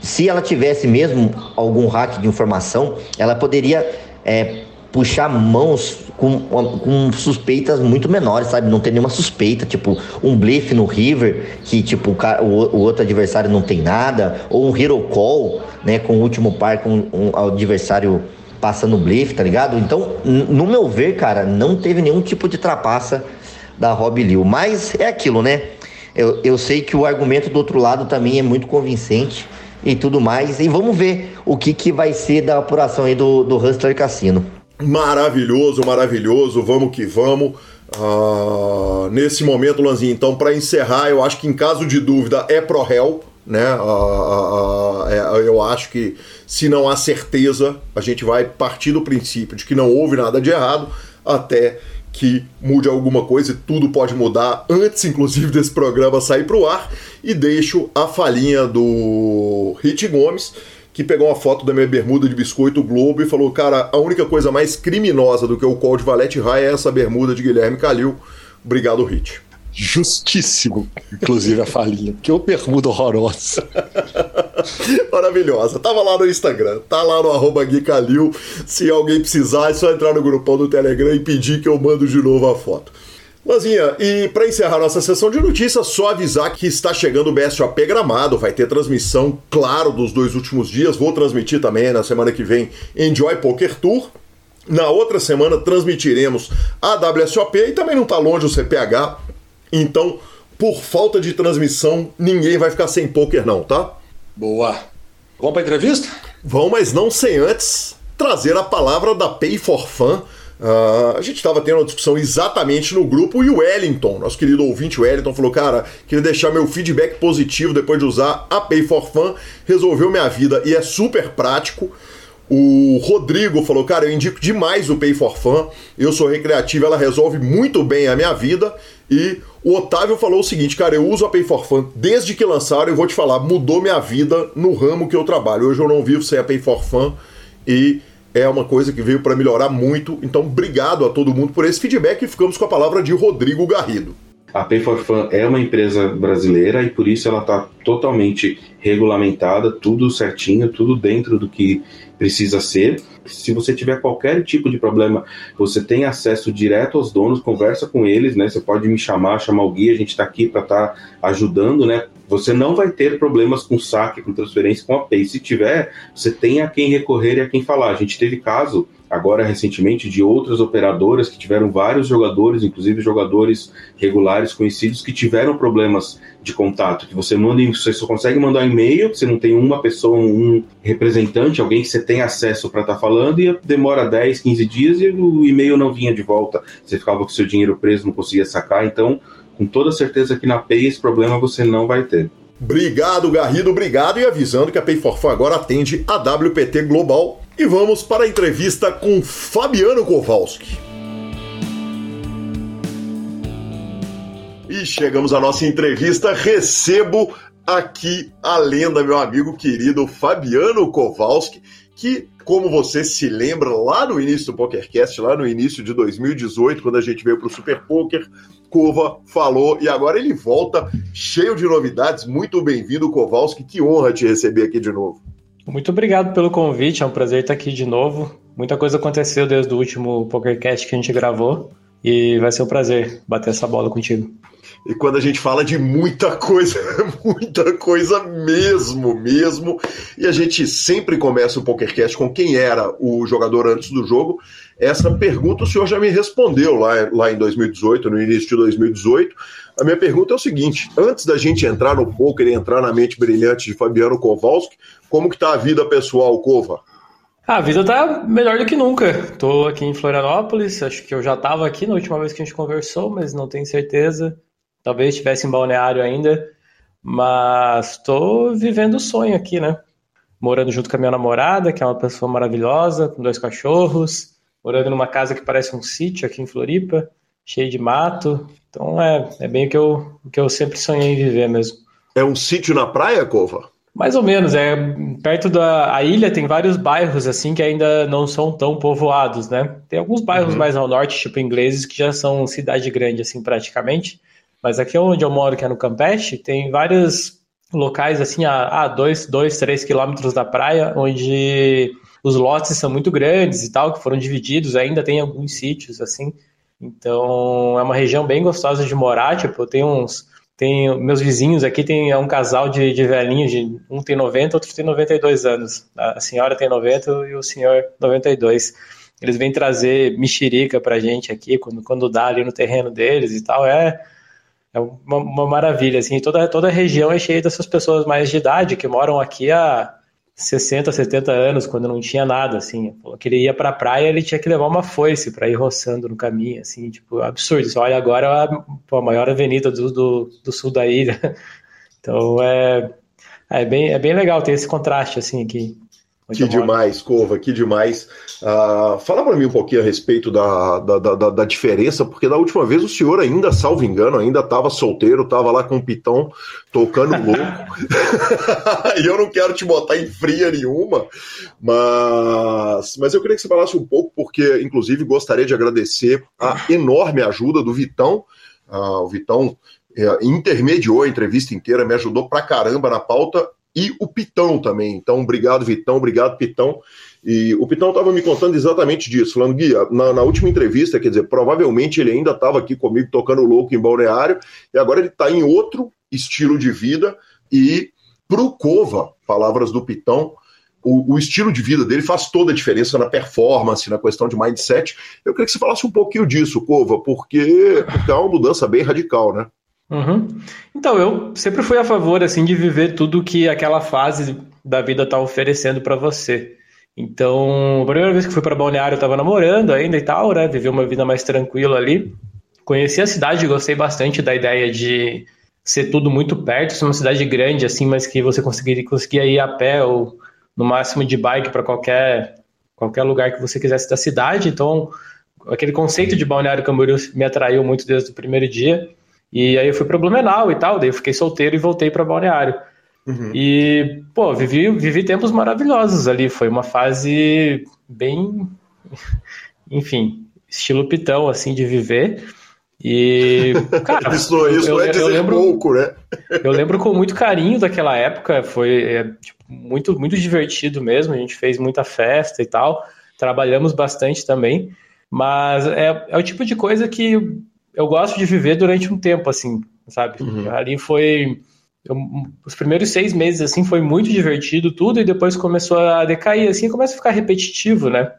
S6: se ela tivesse mesmo algum hack de informação, ela poderia é, puxar mãos com, com suspeitas muito menores, sabe? Não tem nenhuma suspeita, tipo um blefe no river, que tipo o, o, outro adversário não tem nada, ou um hero call, né, com o último par com um adversário passando blefe, tá ligado? Então, no meu ver, cara, não teve nenhum tipo de trapaça da Rob Liu, mas é aquilo, né? Eu, eu sei que o argumento do outro lado também é muito convincente e tudo mais. E vamos ver o que, que vai ser da apuração aí do, do Hustler Cassino.
S1: Maravilhoso, maravilhoso, vamos que vamos. Uh, nesse momento, Lanzinho, então, para encerrar, eu acho que em caso de dúvida é pro réu, né? Uh, uh, eu acho que se não há certeza, a gente vai partir do princípio de que não houve nada de errado até que mude alguma coisa e tudo pode mudar antes, inclusive, desse programa sair para o ar. E deixo a falinha do Hit Gomes que pegou uma foto da minha bermuda de biscoito Globo e falou: Cara, a única coisa mais criminosa do que o call de Valete Rai é essa bermuda de Guilherme Calil. Obrigado, Hit.
S2: Justíssimo, inclusive a falinha. Que bermuda horrorosa.
S1: Maravilhosa. Tava lá no Instagram, tá lá no arroba Gui Calil. Se alguém precisar, é só entrar no grupão do Telegram e pedir que eu mando de novo a foto. Lanzinha, e para encerrar nossa sessão de notícias, só avisar que está chegando o BSOP Gramado, vai ter transmissão, claro, dos dois últimos dias, vou transmitir também na semana que vem Enjoy Poker Tour. Na outra semana transmitiremos a WSOP e também não está longe o CPH, então por falta de transmissão ninguém vai ficar sem poker não, tá?
S2: Boa. Vamos para entrevista?
S1: Vamos, mas não sem antes trazer a palavra da Pay for Fun Uh, a gente estava tendo uma discussão exatamente no grupo e o Wellington, nosso querido ouvinte Wellington, falou: Cara, queria deixar meu feedback positivo depois de usar a Pay for Fun, resolveu minha vida e é super prático. O Rodrigo falou: Cara, eu indico demais o Pay for Fun, eu sou recreativo, ela resolve muito bem a minha vida. E o Otávio falou o seguinte: Cara, eu uso a Pay for Fun desde que lançaram, eu vou te falar, mudou minha vida no ramo que eu trabalho. Hoje eu não vivo sem a Pay for Fun e é uma coisa que veio para melhorar muito. Então, obrigado a todo mundo por esse feedback e ficamos com a palavra de Rodrigo Garrido.
S7: A Pay for Fun é uma empresa brasileira e por isso ela está totalmente regulamentada, tudo certinho, tudo dentro do que precisa ser. Se você tiver qualquer tipo de problema, você tem acesso direto aos donos, conversa com eles, né? Você pode me chamar, chamar o guia, a gente está aqui para estar tá ajudando, né? Você não vai ter problemas com saque, com transferência, com a Pay. Se tiver, você tem a quem recorrer e a quem falar. A gente teve caso agora recentemente de outras operadoras que tiveram vários jogadores, inclusive jogadores regulares conhecidos que tiveram problemas de contato, que você manda, você só consegue mandar um e-mail, você não tem uma pessoa, um representante, alguém que você tem acesso para estar tá falando e demora 10, 15 dias e o e-mail não vinha de volta. Você ficava com seu dinheiro preso, não conseguia sacar, então com toda certeza que na Pay esse problema você não vai ter.
S1: Obrigado, Garrido, obrigado. E avisando que a Pay for agora atende a WPT Global. E vamos para a entrevista com Fabiano Kowalski. E chegamos à nossa entrevista. Recebo aqui a lenda, meu amigo querido Fabiano Kowalski, que, como você se lembra, lá no início do PokerCast, lá no início de 2018, quando a gente veio para o Super Poker, Cova falou e agora ele volta cheio de novidades. Muito bem-vindo, Kowalski. Que honra te receber aqui de novo.
S3: Muito obrigado pelo convite, é um prazer estar aqui de novo. Muita coisa aconteceu desde o último PokerCast que a gente gravou e vai ser um prazer bater essa bola contigo.
S1: E quando a gente fala de muita coisa, muita coisa mesmo, mesmo. E a gente sempre começa o PokerCast com quem era o jogador antes do jogo. Essa pergunta o senhor já me respondeu lá, lá em 2018, no início de 2018. A minha pergunta é o seguinte: antes da gente entrar no poker e entrar na mente brilhante de Fabiano Kowalski, como que tá a vida pessoal, Kova?
S3: A vida tá melhor do que nunca. Tô aqui em Florianópolis, acho que eu já estava aqui na última vez que a gente conversou, mas não tenho certeza. Talvez estivesse em balneário ainda, mas estou vivendo o sonho aqui, né? Morando junto com a minha namorada, que é uma pessoa maravilhosa, com dois cachorros, morando numa casa que parece um sítio aqui em Floripa, cheio de mato. Então é, é bem o que, eu, o que eu sempre sonhei em viver mesmo.
S1: É um sítio na praia, Cova?
S3: Mais ou menos, é perto da a ilha tem vários bairros assim que ainda não são tão povoados, né? Tem alguns bairros uhum. mais ao norte, tipo ingleses, que já são cidade grande assim praticamente. Mas aqui onde eu moro, que é no Campeche, tem vários locais assim a, a dois, dois, três quilômetros da praia, onde os lotes são muito grandes e tal, que foram divididos, ainda tem alguns sítios assim. Então é uma região bem gostosa de morar. Tipo, eu tenho uns. Tem, meus vizinhos aqui tem é um casal de, de velhinhos, de, um tem 90, outro tem 92 anos. A senhora tem 90 e o senhor 92. Eles vêm trazer mexerica pra gente aqui, quando, quando dá ali no terreno deles e tal. É, é uma, uma, maravilha, assim, toda, toda a região é cheia dessas pessoas mais de idade que moram aqui há 60, 70 anos, quando não tinha nada, assim, que ele ia pra praia, ele tinha que levar uma foice para ir roçando no caminho, assim, tipo, absurdo, Você olha agora é a, a maior avenida do, do, do, sul da ilha, então é, é, bem, é bem legal ter esse contraste, assim, aqui,
S1: que demais, Cova, que demais. Uh, fala para mim um pouquinho a respeito da, da, da, da, diferença, porque da última vez o senhor ainda, salvo engano, ainda estava solteiro, estava lá com o Pitão tocando louco. e eu não quero te botar em fria nenhuma, mas, mas eu queria que você falasse um pouco, porque inclusive gostaria de agradecer a enorme ajuda do Vitão. Uh, o Vitão é, intermediou a entrevista inteira, me ajudou pra caramba na pauta e o Pitão também. Então, obrigado, Vitão, obrigado, Pitão. E o Pitão estava me contando exatamente disso, falando, Gui, na, na, última entrevista, quer dizer, provavelmente ele ainda estava aqui comigo tocando louco em balneário, e agora ele está em outro estilo de vida, e pro Cova, palavras do Pitão, o, o, estilo de vida dele faz toda a diferença na performance, na questão de mindset. Eu queria que você falasse um pouquinho disso, Cova, porque, porque é uma mudança bem radical, né?
S3: Uhum. Então, eu sempre fui a favor assim de viver tudo que aquela fase da vida está oferecendo para você. Então, a primeira vez que fui para Balneário, eu estava namorando ainda e tal, né? Viver uma vida mais tranquila ali. Conheci a cidade, gostei bastante da ideia de ser tudo muito perto, ser uma cidade grande assim, mas que você conseguiria, conseguia ir a pé ou no máximo de bike para qualquer qualquer lugar que você quisesse da cidade. Então, aquele conceito de Balneário Camboriú me atraiu muito desde o primeiro dia. E aí eu fui para Blumenau e tal, daí eu fiquei solteiro e voltei para Balneário. Uhum. E, pô, vivi, vivi tempos maravilhosos ali. Foi uma fase bem, enfim, estilo pitão, assim, de viver. E, cara,
S1: isso, isso eu, é eu lembro, pouco, né?
S3: eu lembro com muito carinho daquela época, foi é, tipo, muito, muito divertido mesmo, a gente fez muita festa e tal, trabalhamos bastante também, mas é, é o tipo de coisa que eu gosto de viver durante um tempo, assim, sabe? Uhum. Ali foi... Eu, os primeiros seis meses, assim, foi muito divertido tudo, e depois começou a decair, assim, começa a ficar repetitivo, né?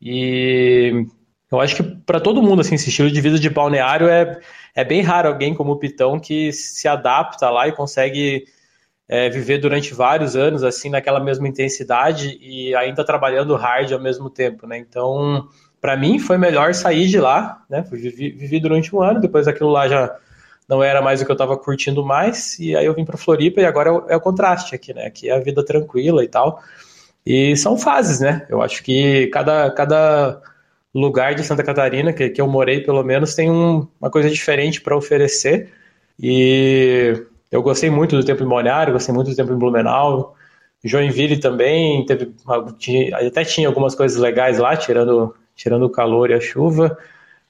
S3: E eu acho que para todo mundo, assim, esse estilo de vida de balneário é, é bem raro alguém como o Pitão que se adapta lá e consegue é, viver durante vários anos, assim, naquela mesma intensidade e ainda trabalhando hard ao mesmo tempo, né? Então, para mim, foi melhor sair de lá, né? Vivi, vivi, durante um ano, depois aquilo lá já não era mais o que eu estava curtindo mais, e aí eu vim para Floripa e agora é o, é o contraste aqui, né? Aqui é a vida tranquila e tal. E são fases, né? Eu acho que cada, cada lugar de Santa Catarina, que, que eu morei pelo menos, tem um, uma coisa diferente para oferecer. E eu gostei muito do tempo em Balneário, gostei muito do tempo em Blumenau. Joinville também, teve, até tinha algumas coisas legais lá, tirando, tirando o calor e a chuva.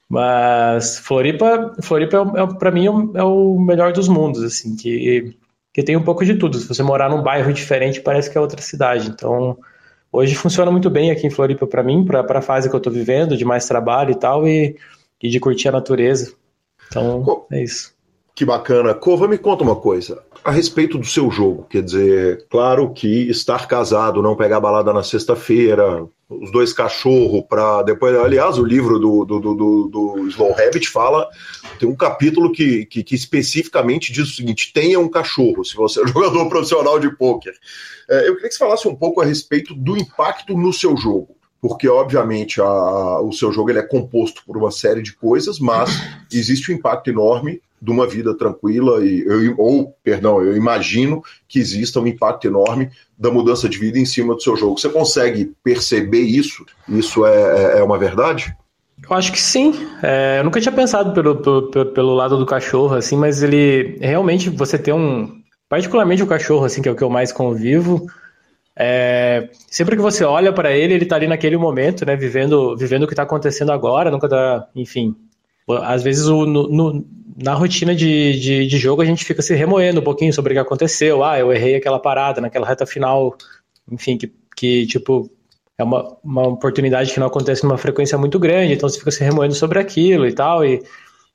S3: Mas Floripa, Floripa é, é para mim é o melhor dos mundos, assim, que, que tem um pouco de tudo. Se você morar num bairro diferente, parece que é outra cidade. Então, hoje funciona muito bem aqui em Floripa para mim, para a fase que eu estou vivendo, de mais trabalho e tal, e, e de curtir a natureza. Então, é isso.
S1: Que bacana. Cova, me conta uma coisa a respeito do seu jogo. Quer dizer, claro que estar casado, não pegar balada na sexta-feira, os dois cachorros para depois. Aliás, o livro do, do, do, do, Slow Rabbit fala. Tem um capítulo que, que, que, especificamente diz o seguinte: tenha um cachorro, se você é jogador profissional de pôquer. É, eu queria que você falasse um pouco a respeito do impacto no seu jogo porque obviamente a, o seu jogo ele é composto por uma série de coisas, mas existe um impacto enorme de uma vida tranquila e eu, ou, perdão, eu imagino que exista um impacto enorme da mudança de vida em cima do seu jogo. Você consegue perceber isso? Isso é, é, é uma verdade?
S3: Eu acho que sim. É, eu nunca tinha pensado pelo, pelo, pelo lado do cachorro, assim, mas ele realmente você tem um. Particularmente o cachorro, assim, que é o que eu mais convivo. É, sempre que você olha para ele, ele está ali naquele momento, né? Vivendo, vivendo o que está acontecendo agora, nunca tá. Enfim. Às vezes o, no, no na rotina de, de, de, jogo a gente fica se remoendo um pouquinho sobre o que aconteceu. Ah, eu errei aquela parada naquela reta final, enfim, que, que tipo, é uma, uma oportunidade que não acontece numa frequência muito grande, então você fica se remoendo sobre aquilo e tal, e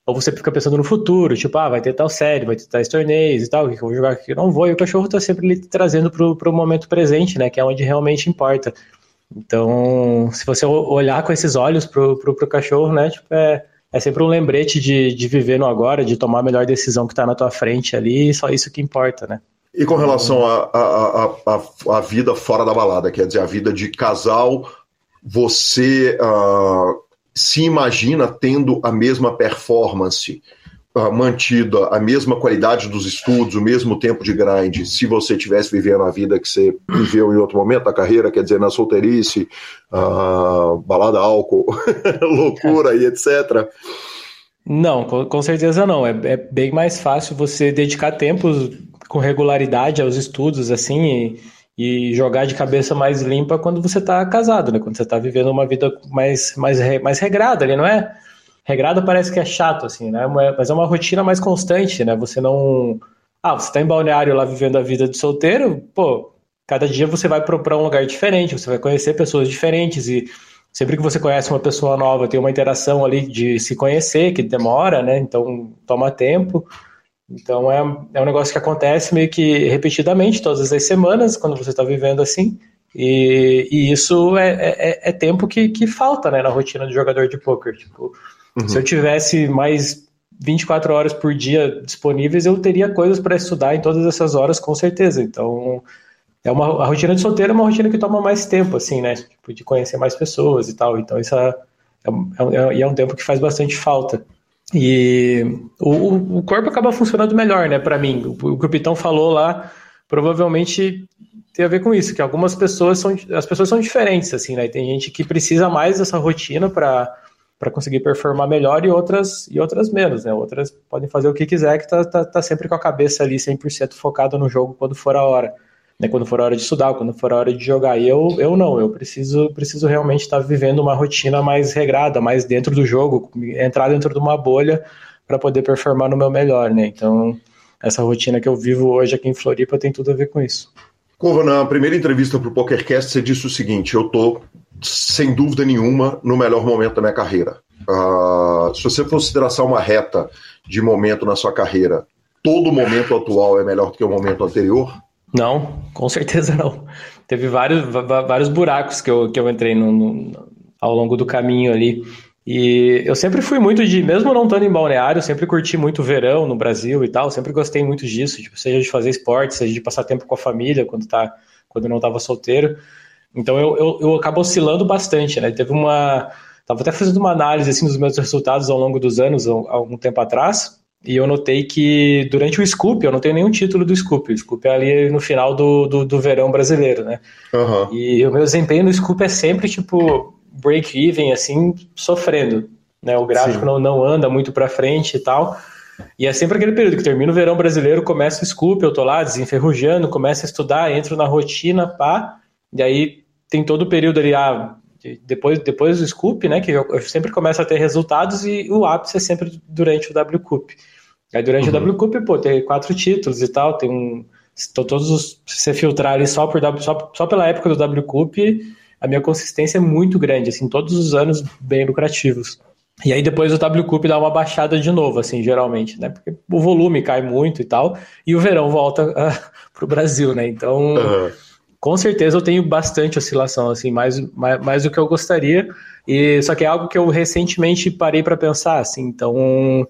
S3: ou você fica pensando no futuro, tipo, ah, vai ter tal série, vai ter tais torneios e tal, o que eu vou jogar aqui, eu não vou, e o cachorro tá sempre ali trazendo pro, pro momento presente, né, que é onde realmente importa. Então, se você olhar com esses olhos pro, pro, pro cachorro, né, tipo, é é sempre um lembrete de, de viver no agora, de tomar a melhor decisão que está na tua frente ali, e só isso que importa, né?
S1: E com relação à vida fora da balada, quer dizer, a vida de casal, você uh, se imagina tendo a mesma performance uh, mantida a mesma qualidade dos estudos, o mesmo tempo de grind, se você tivesse vivendo a vida que você viveu em outro momento da carreira, quer dizer, na solteirice, uh, balada, álcool, loucura e etc.
S3: Não, com certeza não. É, é, bem mais fácil você dedicar tempo com regularidade aos estudos, assim, e, e jogar de cabeça mais limpa quando você está casado, né? Quando você está vivendo uma vida mais, mais, mais regrada ali, não é? regrada parece que é chato, assim, né? Mas é uma rotina mais constante, né? Você não. Ah, você tá em balneário lá vivendo a vida de solteiro, pô, cada dia você vai para um lugar diferente, você vai conhecer pessoas diferentes e sempre que você conhece uma pessoa nova, tem uma interação ali de se conhecer, que demora, né? Então toma tempo. Então é, é um negócio que acontece meio que repetidamente, todas as semanas, quando você está vivendo assim. E, e isso é, é, é, tempo que, que falta né, na rotina do jogador de poker. Tipo, Uhum. Se eu tivesse mais 24 horas por dia disponíveis, eu teria coisas para estudar em todas essas horas, com certeza. Então, é uma, a rotina de solteiro é uma rotina que toma mais tempo, assim, né? Tipo, de conhecer mais pessoas e tal. Então, isso é, é, é, é um tempo que faz bastante falta. E o, o corpo acaba funcionando melhor, né, para mim. O, o que o Pitão falou lá, provavelmente tem a ver com isso, que algumas pessoas são, as pessoas são diferentes, assim, né? Tem gente que precisa mais dessa rotina para para conseguir performar melhor e outras e outras menos, né? Outras podem fazer o que quiser, que tá, tá, tá sempre com a cabeça ali 100% focada no jogo quando for a hora, né? Quando for a hora de estudar, quando for a hora de jogar. E eu, eu não, eu preciso preciso realmente estar vivendo uma rotina mais regrada, mais dentro do jogo, entrar dentro de uma bolha para poder performar no meu melhor, né? Então, essa rotina que eu vivo hoje aqui em Floripa tem tudo a ver com isso.
S1: Cova, na primeira entrevista para o PokerCast, você disse o seguinte: eu tô sem dúvida nenhuma no melhor momento da minha carreira. Uh, se você fosse traçar uma reta de momento na sua carreira, todo momento atual é melhor do que o momento anterior?
S3: Não, com certeza não. Teve vários, vários buracos que eu, que eu entrei no, no, ao longo do caminho ali. E eu sempre fui muito de, mesmo não estando em balneário, sempre curti muito verão no Brasil e tal, sempre gostei muito disso, tipo, seja de fazer esporte, seja de passar tempo com a família quando, tá, quando não estava solteiro. Então eu, eu, eu acabo oscilando bastante, né? Teve uma. Tava até fazendo uma análise assim, dos meus resultados ao longo dos anos, há algum tempo atrás, e eu notei que durante o Scoop, eu não tenho nenhum título do Scoop, o Scoop é ali no final do, do, do verão brasileiro, né? Uhum. E o meu desempenho no Scoop é sempre tipo break-even, assim, sofrendo. Né? O gráfico não, não anda muito para frente e tal. E é sempre aquele período que termina o verão brasileiro, começa o Scoop, eu tô lá desenferrujando, começo a estudar, entro na rotina, pá, e aí tem todo o período ali, ah, depois, depois do Scoop, né, que eu, sempre começo a ter resultados e o ápice é sempre durante o W Cup. Aí durante uhum. o W Cup, pô, tem quatro títulos e tal, tem um. Todos os. Se você filtrar ali só, por, só, só pela época do W Cup, a minha consistência é muito grande, assim, todos os anos bem lucrativos. E aí depois o W Cup dá uma baixada de novo, assim, geralmente, né? Porque o volume cai muito e tal, e o verão volta uh, pro Brasil, né? Então, uhum. Com certeza eu tenho bastante oscilação, assim, mais, mais, mais do que eu gostaria. E só que é algo que eu recentemente parei para pensar, assim, então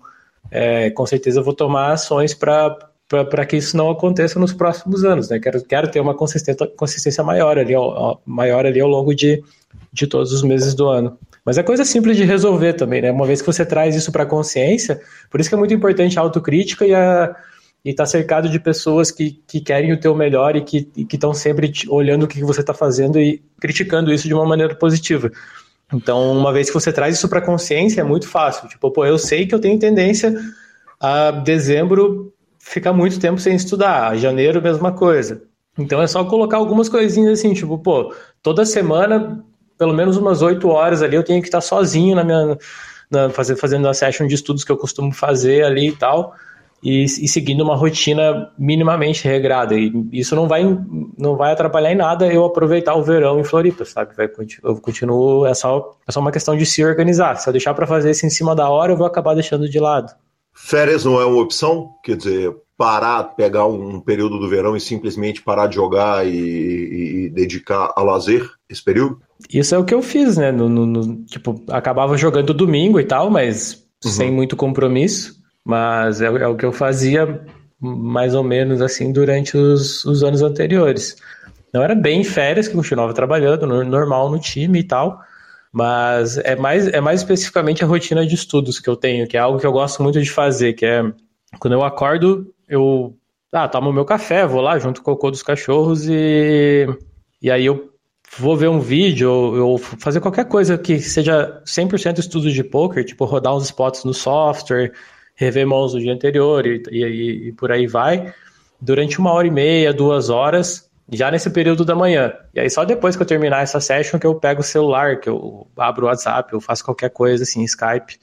S3: é, com certeza eu vou tomar ações para que isso não aconteça nos próximos anos, né? Quero, quero ter uma consistência, consistência maior, ali, ao, maior ali ao longo de, de todos os meses do ano. Mas é coisa simples de resolver também, né? Uma vez que você traz isso para a consciência, por isso que é muito importante a autocrítica e a e tá cercado de pessoas que, que querem o teu melhor e que estão sempre olhando o que você está fazendo e criticando isso de uma maneira positiva. Então, uma vez que você traz isso para consciência, é muito fácil. Tipo, pô, eu sei que eu tenho tendência a dezembro ficar muito tempo sem estudar. Janeiro, mesma coisa. Então é só colocar algumas coisinhas assim, tipo, pô, toda semana, pelo menos umas oito horas ali, eu tenho que estar sozinho na minha. Na, fazendo a session de estudos que eu costumo fazer ali e tal. E, e, seguindo uma rotina minimamente regrada. E isso não vai, não vai atrapalhar em nada eu aproveitar o verão em Floripa, sabe? Vai, eu continuo, é só, é só uma questão de se organizar. Se eu deixar para fazer isso em cima da hora, eu vou acabar deixando de lado.
S1: Férias não é uma opção? Quer dizer, parar, pegar um período do verão e simplesmente parar de jogar e, e, e dedicar a lazer esse período?
S3: Isso é o que eu fiz, né? No, no, no tipo, acabava jogando domingo e tal, mas uhum. sem muito compromisso. Mas é, é, o que eu fazia mais ou menos assim durante os, os anos anteriores. Não era bem férias que eu continuava trabalhando, normal no time e tal. Mas é mais, é mais especificamente a rotina de estudos que eu tenho, que é algo que eu gosto muito de fazer, que é quando eu acordo, eu ah, tomo meu café, vou lá junto com o cocô dos cachorros e, e aí eu vou ver um vídeo ou, ou fazer qualquer coisa que seja 100% estudo de poker, tipo rodar uns spots no software, rever mãos do dia anterior e, e, e por aí vai, durante uma hora e meia, duas horas, já nesse período da manhã. E aí só depois que eu terminar essa session que eu pego o celular, que eu abro o WhatsApp, eu faço qualquer coisa assim, Skype,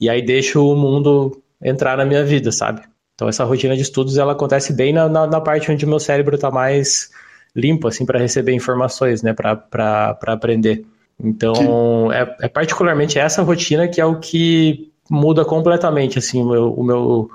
S3: e aí deixo o mundo entrar na minha vida, sabe? Então essa rotina de estudos ela acontece bem na, na, na parte onde o meu cérebro está mais limpo, assim, para receber informações, né, para aprender. Então é, é, particularmente essa rotina que é o que muda completamente, assim, o meu, o meu,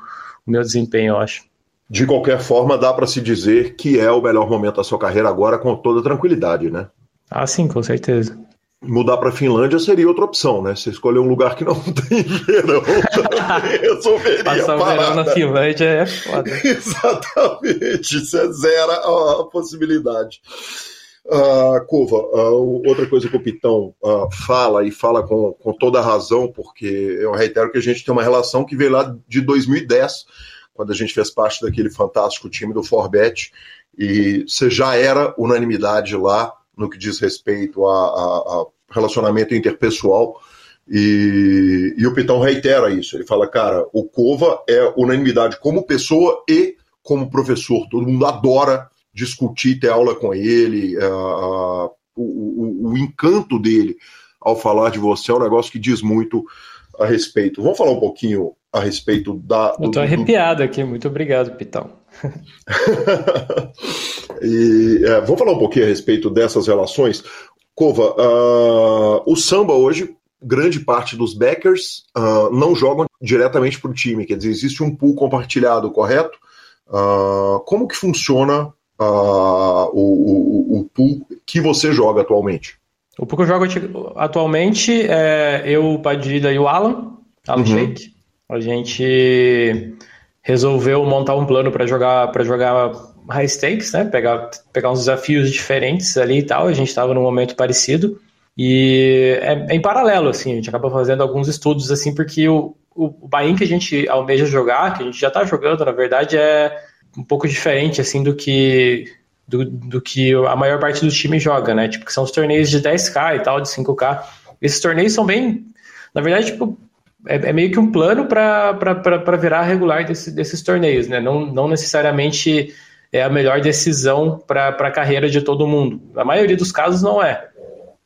S3: o meu desempenho, eu acho
S1: de qualquer forma, dá para se dizer que é o melhor momento da sua carreira agora com toda tranquilidade, né?
S3: Ah, sim, com certeza.
S1: Mudar para Finlândia seria outra opção, né? Você escolher um lugar que não tem verão resolveria
S3: Passar o verão na Finlândia é foda.
S1: Exatamente, você zera a, possibilidade. Uh, Cova, uh, outra coisa que o Pitão uh, fala, e fala com, com toda a razão, porque eu reitero que a gente tem uma relação que veio lá de 2010, quando a gente fez parte daquele fantástico time do Forbet, e você já era unanimidade lá no que diz respeito a, a, a relacionamento interpessoal. E, e, o Pitão reitera isso. Ele fala, cara, o Cova é unanimidade como pessoa e como professor. Todo mundo adora discutir, ter aula com ele. Uh, o, o, o, encanto dele ao falar de você é um negócio que diz muito a respeito. Vamos falar um pouquinho a respeito da.
S3: Do, Eu tô arrepiado do... aqui, muito obrigado, Pitão.
S1: e, é, vamos falar um pouquinho a respeito dessas relações. Cova, uh, o samba hoje, grande parte dos backers uh, não jogam diretamente para o time, quer dizer, existe um pool compartilhado, correto? Uh, como que funciona o, o, o pool que você joga atualmente?
S3: O pool que eu jogo atualmente é eu, o Padilha e o Alan, Alan uhum. Shake. A gente resolveu montar um plano para jogar para jogar high stakes, né? Pegar, pegar uns desafios diferentes ali e tal. A gente estava num momento parecido. E é, é, em paralelo, assim, a gente acaba fazendo alguns estudos, assim, porque o, o, o Bahia que a gente almeja jogar, que a gente já está jogando, na verdade, é um pouco diferente, assim, do que do, do que a maior parte do time joga, né? Tipo, que são os torneios de 10k e tal, de 5k. Esses torneios são bem, na verdade, tipo, é, é meio que um plano para virar regular desse, desses torneios, né? Não, não necessariamente é a melhor decisão para a carreira de todo mundo. Na maioria dos casos não é.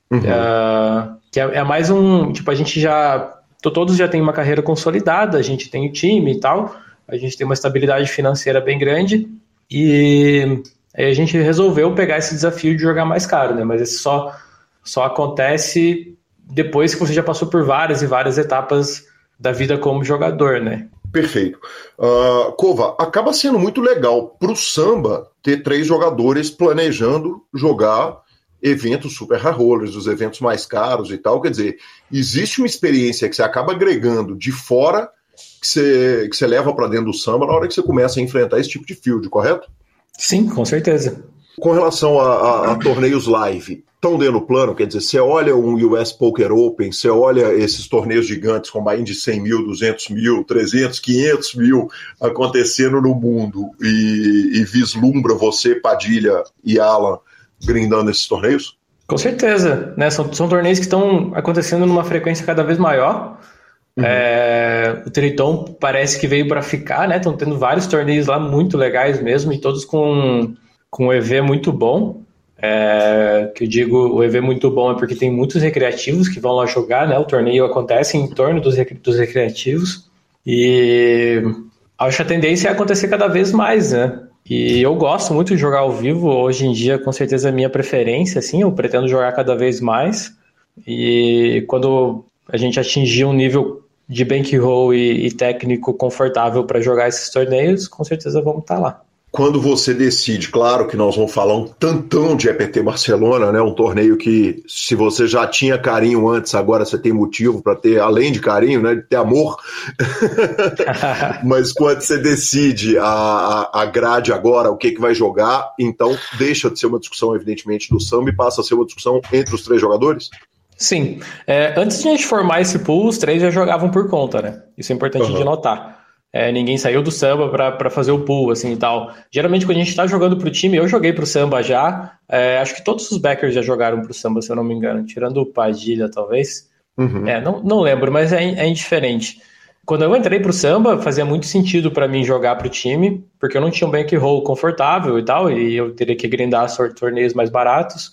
S3: Uhum. Uh, que é, é, mais um. Tipo, a gente já. Todos já têm uma carreira consolidada, a gente tem o time e tal, a gente tem uma estabilidade financeira bem grande e aí a gente resolveu pegar esse desafio de jogar mais caro, né? Mas esse só, só acontece depois que você já passou por várias e várias etapas da vida como jogador, né?
S1: Perfeito. Uh, Cova, acaba sendo muito legal para o samba ter três jogadores planejando jogar eventos super high rollers, os eventos mais caros e tal. Quer dizer, existe uma experiência que você acaba agregando de fora que você, que você leva para dentro do samba na hora que você começa a enfrentar esse tipo de field, correto?
S3: Sim, com certeza.
S1: Com relação a, a, a torneios live, estão dentro do plano? Quer dizer, você olha um US Poker Open, você olha esses torneios gigantes com mais de 100 mil, 200 mil, 300, 500 mil acontecendo no mundo e, e vislumbra você, Padilha e Alan, grindando esses torneios?
S3: Com certeza, né? São, são torneios que estão acontecendo numa frequência cada vez maior. Uhum. É, o Triton parece que veio para ficar, né? Estão tendo vários torneios lá muito legais mesmo e todos com com um EV muito bom. É, que eu digo o EV muito bom é porque tem muitos recreativos que vão lá jogar, né? O torneio acontece em torno dos, dos recreativos e acho que a tendência é acontecer cada vez mais, né? E eu gosto muito de jogar ao vivo. Hoje em dia, com certeza, é a minha preferência, assim. Eu pretendo jogar cada vez mais. E quando a gente atingir um nível de bankroll e, e técnico confortável para jogar esses torneios, com certeza vamos estar tá lá
S1: quando você decide, claro que nós vamos falar um tantão de EPT Barcelona, né? Um torneio que, se você já tinha carinho antes, agora você tem motivo para ter, além de carinho, né? De ter amor. Mas quando você decide a, a grade agora, o que, que vai jogar, então deixa de ser uma discussão, evidentemente, do samba e passa a ser uma discussão entre os três jogadores?
S3: Sim. É, antes de a gente formar esse pool, os três já jogavam por conta, né? Isso é importante uhum. de notar. É, ninguém saiu do samba para fazer o pool, assim e tal. Geralmente, quando a gente está jogando para o time, eu joguei para o samba já. É, acho que todos os backers já jogaram para o samba, se eu não me engano, tirando o Padilha, talvez. Uhum. É, não, não lembro, mas é, é indiferente. Quando eu entrei para o samba, fazia muito sentido para mim jogar para o time, porque eu não tinha um bankroll confortável e tal, e eu teria que grindar torneios mais baratos.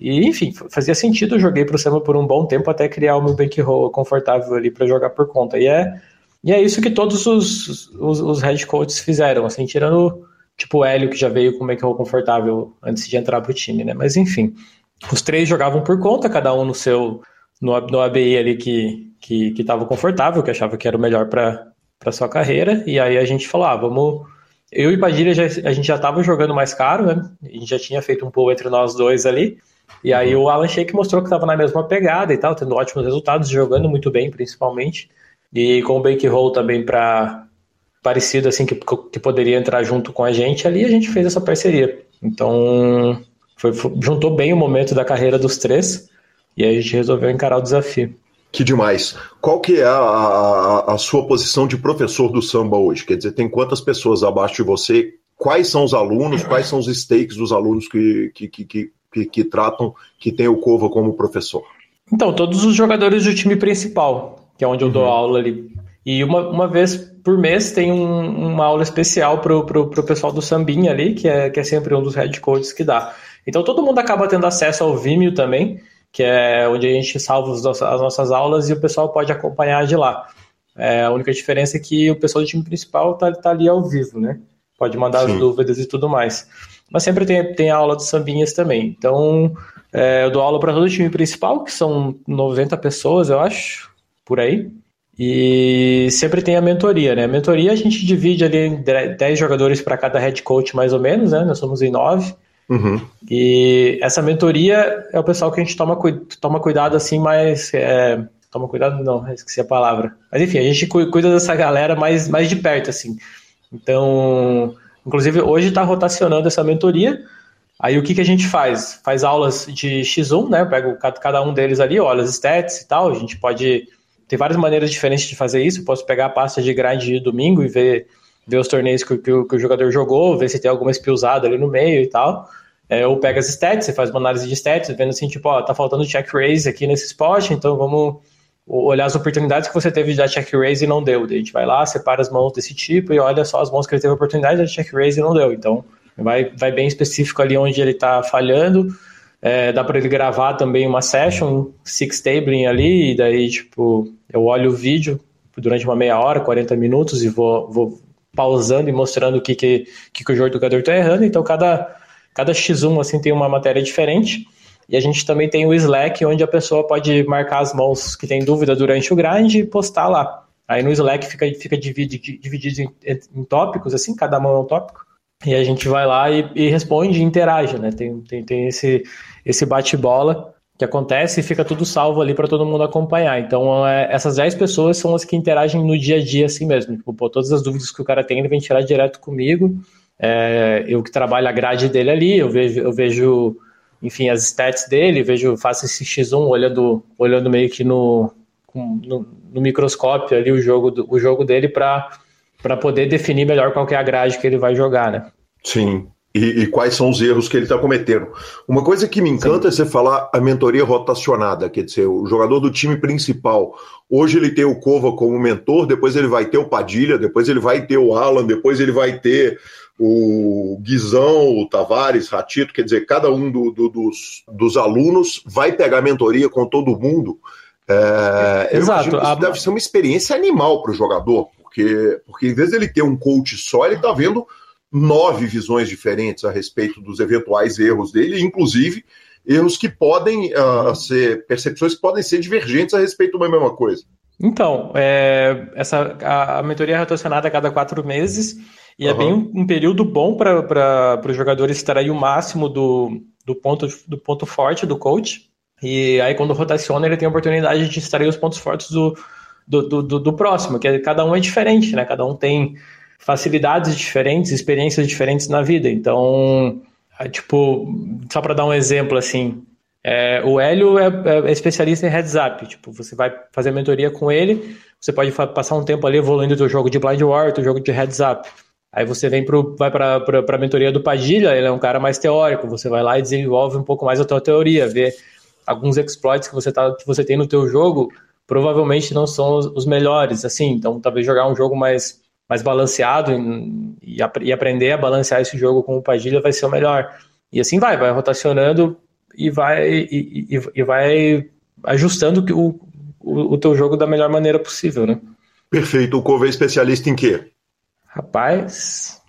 S3: E, enfim, fazia sentido, eu joguei para o samba por um bom tempo até criar o meu bankroll confortável ali para jogar por conta. E é e é isso que todos os, os, os head coaches fizeram, assim, tirando tipo o Hélio, que já veio com o make confortável antes de entrar pro time, né? Mas enfim, os três jogavam por conta, cada um no seu no, no ABI ali que, que, que tava confortável, que achava que era o melhor para sua carreira, e aí a gente falou, ah, vamos... Eu e Padilha, já, a gente já tava jogando mais caro, né? A gente já tinha feito um pool entre nós dois ali, e aí o Alan Sheik mostrou que tava na mesma pegada e tal, tendo ótimos resultados, jogando muito bem, principalmente. E com o Bankroll também para parecido assim que, que poderia entrar junto com a gente, ali a gente fez essa parceria. Então, foi, foi, juntou bem o momento da carreira dos três e aí a gente resolveu encarar o desafio.
S1: Que demais. Qual que é a, a, a, sua posição de professor do samba hoje? Quer dizer, tem quantas pessoas abaixo de você? Quais são os alunos? Quais são os stakes dos alunos que, que, que, que, que tratam, que tem o Cova como professor?
S3: Então, todos os jogadores do time principal que é onde eu dou uhum. aula ali. E uma, uma vez por mês tem um, uma aula especial pro, pro, pro pessoal do Sambinha ali, que é, que é sempre um dos head coaches que dá. Então todo mundo acaba tendo acesso ao Vimeo também, que é onde a gente salva as nossas, as nossas aulas e o pessoal pode acompanhar de lá. É, a única diferença é que o pessoal do time principal tá, tá ali ao vivo, né? Pode mandar Sim. as dúvidas e tudo mais. Mas sempre tem, tem aula de sambinhas também. Então, é, eu dou aula para todo o time principal, que são 90 pessoas, eu acho, por aí. E sempre tem a mentoria, né? A mentoria a gente divide ali em 10 jogadores para cada head coach, mais ou menos, né? Nós somos em 9. Uhum. E essa mentoria é o pessoal que a gente toma, toma cuidado assim, mas. É, toma cuidado, não, esqueci a palavra. Mas enfim, a gente cuida dessa galera mais, mais de perto, assim. Então, inclusive hoje está rotacionando essa mentoria. Aí o que, que a gente faz? Faz aulas de X1, né? Pego cada um deles ali, olha as stats e tal. A gente pode. Tem várias maneiras diferentes de fazer isso. Eu posso pegar a pasta de grind de domingo e ver, ver os torneios que, que, que o jogador jogou, ver se tem alguma usada ali no meio e tal. É, ou pega as stats, você faz uma análise de stats, vendo assim, tipo, ó, tá faltando check raise aqui nesse spot, então vamos olhar as oportunidades que você teve de dar check raise e não deu. Daí a gente vai lá, separa as mãos desse tipo e olha só as mãos que ele teve oportunidade de check raise e não deu. Então, vai, vai bem específico ali onde ele tá falhando. É, dá para ele gravar também uma session, six tabling ali, e daí, tipo, eu olho o vídeo durante uma meia hora, 40 minutos, e vou, vou pausando e mostrando o que, que, que, que o jogador tá errando. Então, cada Cada X1 assim tem uma matéria diferente. E a gente também tem o Slack, onde a pessoa pode marcar as mãos que tem dúvida durante o grind e postar lá. Aí no Slack fica, fica dividido, dividido em, em, tópicos, assim, cada mão é um tópico. E a gente vai lá e, e responde e interage, né? Tem, tem, tem esse, esse bate-bola que acontece e fica tudo salvo ali para todo mundo acompanhar. Então, é, essas 10 pessoas são as que interagem no dia a dia assim mesmo. Tipo, pô, todas as dúvidas que o cara tem, ele vem tirar direto comigo. É, eu que trabalho a grade dele ali, eu vejo, eu vejo, enfim, as stats dele, vejo, faço esse X1 olhando, olhando meio que no, no, no microscópio ali o jogo, do, o jogo dele para poder definir melhor qual é a grade que ele vai jogar, né?
S1: Sim. E, e quais são os erros que ele está cometendo. Uma coisa que me encanta Sim. é você falar a mentoria rotacionada, quer dizer, o jogador do time principal. Hoje ele tem o Cova como mentor, depois ele vai ter o Padilha, depois ele vai ter o Alan, depois ele vai ter o Guizão, o Tavares, Ratito, quer dizer, cada um do, do, dos, dos alunos vai pegar mentoria com todo mundo. É, Exato. isso a... deve ser uma experiência animal para o jogador, porque, porque em vez dele ter um coach só, ele está vendo nove visões diferentes a respeito dos eventuais erros dele, inclusive erros que podem uh, ser, percepções que podem ser divergentes a respeito da mesma coisa.
S3: Então, é, essa, a, a mentoria é rotacionada a cada quatro meses. E uhum. é bem um, um período bom para os jogadores extrair o máximo do, do, ponto, do ponto forte do coach. E aí, quando rotaciona, ele tem a oportunidade de extrair os pontos fortes do, do, do, do próximo, que é, cada um é diferente, né? Cada um tem facilidades diferentes, experiências diferentes na vida. Então, é, tipo, só para dar um exemplo assim, é, o Hélio é, é, especialista em heads up. Tipo, você vai fazer mentoria com ele, você pode passar um tempo ali evoluindo o teu jogo de blind war, teu jogo de heads up. Aí você vem pro, vai para a mentoria do Padilha, ele é um cara mais teórico, você vai lá e desenvolve um pouco mais a tua teoria, vê alguns exploits que você, tá, que você tem no teu jogo, provavelmente não são os, melhores, assim, então talvez jogar um jogo mais, mais balanceado e, e, e, aprender a balancear esse jogo com o Padilha vai ser o melhor. E assim vai, vai rotacionando e vai, e, e vai ajustando o, o, o teu jogo da melhor maneira possível, né?
S1: Perfeito. O Cove é especialista em quê?
S3: Rapaz.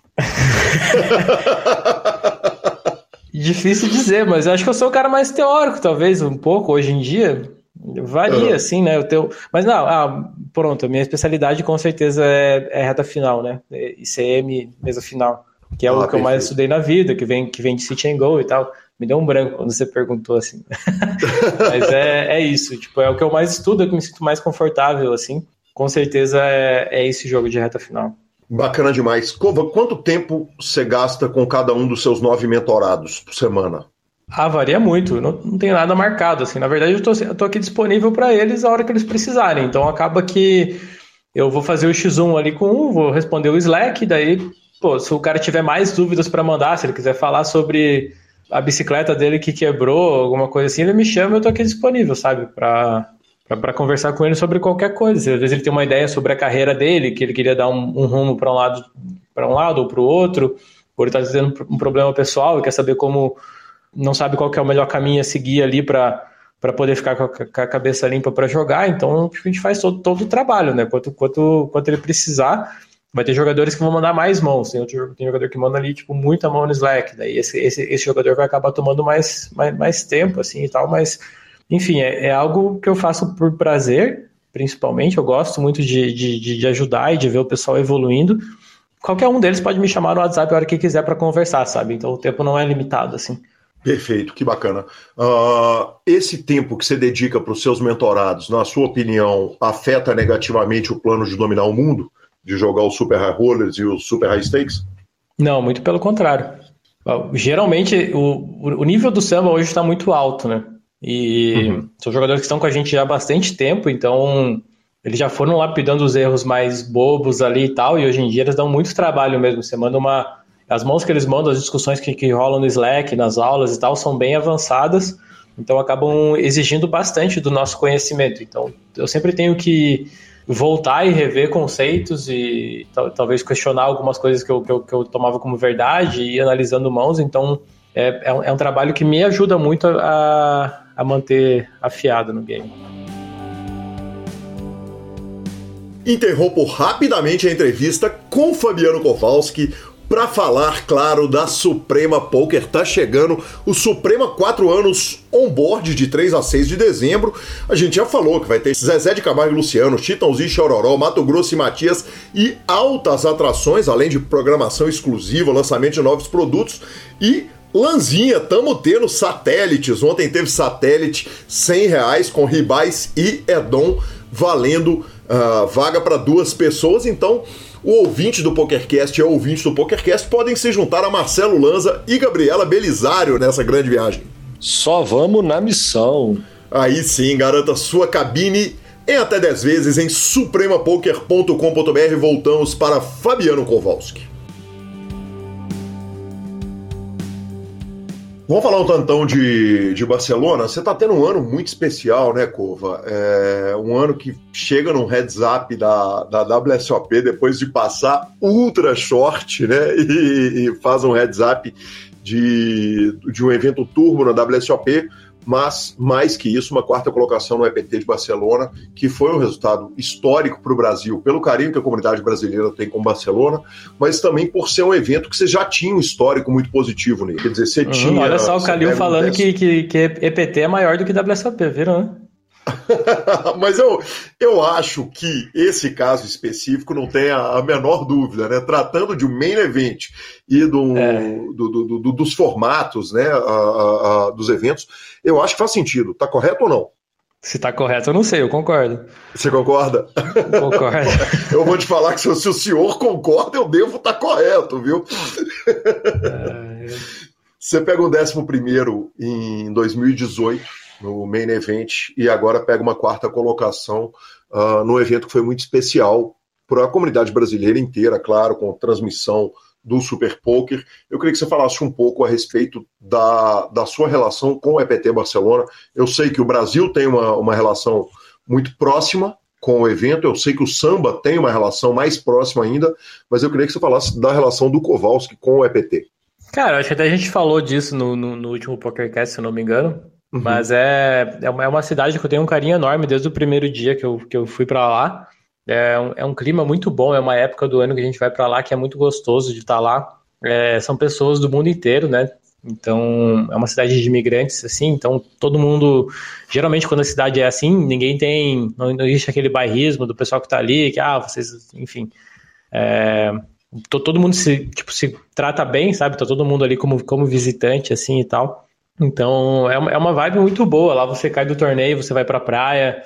S3: Difícil dizer, mas eu acho que eu sou o cara mais teórico, talvez, um pouco, hoje em dia. Varia, uhum. assim, né? Eu tenho... Mas não, ah, pronto, a minha especialidade com certeza é, é reta final, né? ICM, mesa final. Que é ah, o que perfeito. eu mais estudei na vida, que vem, que vem de City and Go e tal. Me deu um branco quando você perguntou assim. mas é, é isso, tipo, é o que eu mais estudo, é o que eu me sinto mais confortável, assim. Com certeza é, é esse jogo de reta final.
S1: Bacana demais. Cova, quanto tempo você gasta com cada um dos seus nove mentorados por semana?
S3: Ah, varia muito. Não, não tenho nada marcado. Assim, na verdade, eu estou aqui disponível para eles a hora que eles precisarem. Então acaba que eu vou fazer o X1 ali com um, vou responder o Slack, daí, pô, se o cara tiver mais dúvidas para mandar, se ele quiser falar sobre a bicicleta dele que quebrou, alguma coisa assim, ele me chama, eu estou aqui disponível, sabe, para para conversar com ele sobre qualquer coisa. Às vezes ele tem uma ideia sobre a carreira dele, que ele queria dar um, um rumo para um lado para um lado ou para o outro, ou ele está tendo um problema pessoal e quer saber como não sabe qual é o melhor caminho a seguir ali para para poder ficar com a, cabeça limpa para jogar. Então a gente faz todo, todo o trabalho, né? Quanto, quanto, quanto ele precisar. Vai ter jogadores que vão mandar mais mãos. Tem, outro, tem jogador que manda ali, tipo, muita mão no Slack. Daí esse, esse, esse jogador vai acabar tomando mais, mais, mais tempo, assim e tal. Mas, enfim, é, é algo que eu faço por prazer, principalmente. Eu gosto muito de, de, de ajudar e de ver o pessoal evoluindo. Qualquer um deles pode me chamar no WhatsApp a hora que quiser para conversar, sabe? Então o tempo não é limitado, assim.
S1: Perfeito, que bacana. Uh, esse tempo que você dedica para os seus mentorados, na sua opinião, afeta negativamente o plano de dominar o mundo? De jogar os Super High Rollers e os Super High Stakes?
S3: Não, muito pelo contrário. Geralmente, o, o nível do samba hoje está muito alto, né? E uhum. são jogadores que estão com a gente já há bastante tempo, então eles já foram lapidando os erros mais bobos ali e tal, e hoje em dia eles dão muito trabalho mesmo. Você manda uma as mãos que eles mandam, as discussões que, que rolam no Slack, nas aulas e tal, são bem avançadas, então acabam exigindo bastante do nosso conhecimento. Então, eu sempre tenho que voltar e rever conceitos e talvez questionar algumas coisas que eu, que eu, que eu tomava como verdade e ir analisando mãos. Então, é, é, um, é um trabalho que me ajuda muito a, a manter afiado no game.
S1: Interrompo rapidamente a entrevista com Fabiano Kowalski, para falar, claro, da Suprema Poker. Tá chegando o Suprema 4 anos on-board de 3 a 6 de dezembro. A gente já falou que vai ter Zezé de Camargo e Luciano, Chitãozinho Chororó, Mato Grosso e Matias e altas atrações, além de programação exclusiva, lançamento de novos produtos e Lanzinha, tamo tendo satélites. Ontem teve satélite 100 reais com ribais e Edom valendo uh, vaga para duas pessoas. Então o ouvinte do PokerCast e a ouvinte do PokerCast podem se juntar a Marcelo Lanza e Gabriela Belisário nessa grande viagem.
S2: Só vamos na missão.
S1: Aí sim, garanta sua cabine em até 10 vezes em supremapoker.com.br. Voltamos para Fabiano Kowalski. Vamos falar um tantão de, de Barcelona. Você está tendo um ano muito especial, né, Cova? É um ano que chega num heads up da, da WSOP depois de passar ultra short, né? E, e faz um heads up de, de um evento turbo na WSOP mas mais que isso, uma quarta colocação no EPT de Barcelona, que foi um resultado histórico para o Brasil, pelo carinho que a comunidade brasileira tem com Barcelona, mas também por ser um evento que você já tinha um histórico muito positivo nele. Quer dizer, você uhum, tinha.
S3: Olha só o Calil falando que, que, que EPT é maior do que WSOP, viram, né?
S1: Mas eu, eu acho que esse caso específico não tem a, a menor dúvida, né? Tratando de um main event e do, é. do, do, do dos formatos, né? A, a, dos eventos, eu acho que faz sentido. Tá correto ou não?
S3: Se tá correto, eu não sei, eu concordo.
S1: Você concorda?
S3: Concordo.
S1: eu vou te falar que se, o senhor concorda, eu devo estar tá correto, viu? É... Você pega o 11 em 2018 no main event e agora pega uma quarta colocação uh, no evento que foi muito especial para a comunidade brasileira inteira, claro, com transmissão do Super Poker. Eu queria que você falasse um pouco a respeito da, da sua relação com o EPT Barcelona. Eu sei que o Brasil tem uma, uma relação muito próxima com o evento, eu sei que o samba tem uma relação mais próxima ainda, mas eu queria que você falasse da relação do Kowalski com o EPT.
S3: Cara, acho que até a gente falou disso no, no, no último PokerCast, se não me engano. Uhum. Mas é, é uma, é uma cidade que eu tenho um carinho enorme desde o primeiro dia que eu, que eu fui para lá. É um, é um clima muito bom, é uma época do ano que a gente vai para lá que é muito gostoso de estar tá lá. É, são pessoas do mundo inteiro, né? Então, é uma cidade de imigrantes, assim, então todo mundo. Geralmente, quando a cidade é assim, ninguém tem. Não, não existe aquele bairrismo do pessoal que tá ali, que, ah, vocês. Enfim. É, todo mundo se, tipo, se trata bem, sabe? Tá todo mundo ali como, como visitante, assim e tal. Então é uma, é uma vibe muito boa. Lá você cai do torneio, você vai pra praia,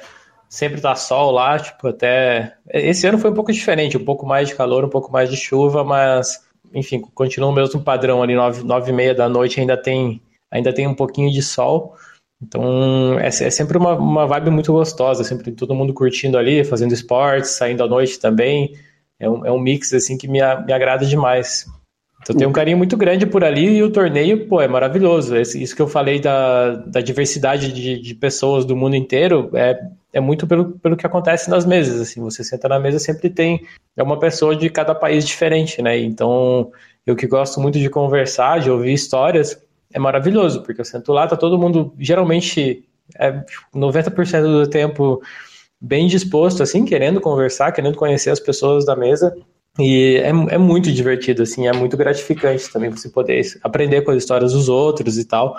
S3: sempre tá sol lá, tipo, até. Esse ano foi um pouco diferente, um pouco mais de calor, um pouco mais de chuva, mas enfim, continua o mesmo padrão ali, nove, nove e meia da noite ainda tem, ainda tem um pouquinho de sol. Então é, é sempre uma, uma vibe muito gostosa, sempre todo mundo curtindo ali, fazendo esportes, saindo à noite também. É um, é um mix assim que me, me agrada demais. Então tem um carinho muito grande por ali e o torneio, pô, é maravilhoso. Isso que eu falei da, da diversidade de, de pessoas do mundo inteiro é, é muito pelo, pelo que acontece nas mesas. Assim, você senta na mesa, sempre tem é uma pessoa de cada país diferente, né? Então, eu que gosto muito de conversar, de ouvir histórias, é maravilhoso, porque eu sento lá, tá todo mundo geralmente é 90% do tempo bem disposto, assim, querendo conversar, querendo conhecer as pessoas da mesa. E é, é muito divertido, assim, é muito gratificante também você poder aprender com as histórias dos outros e tal.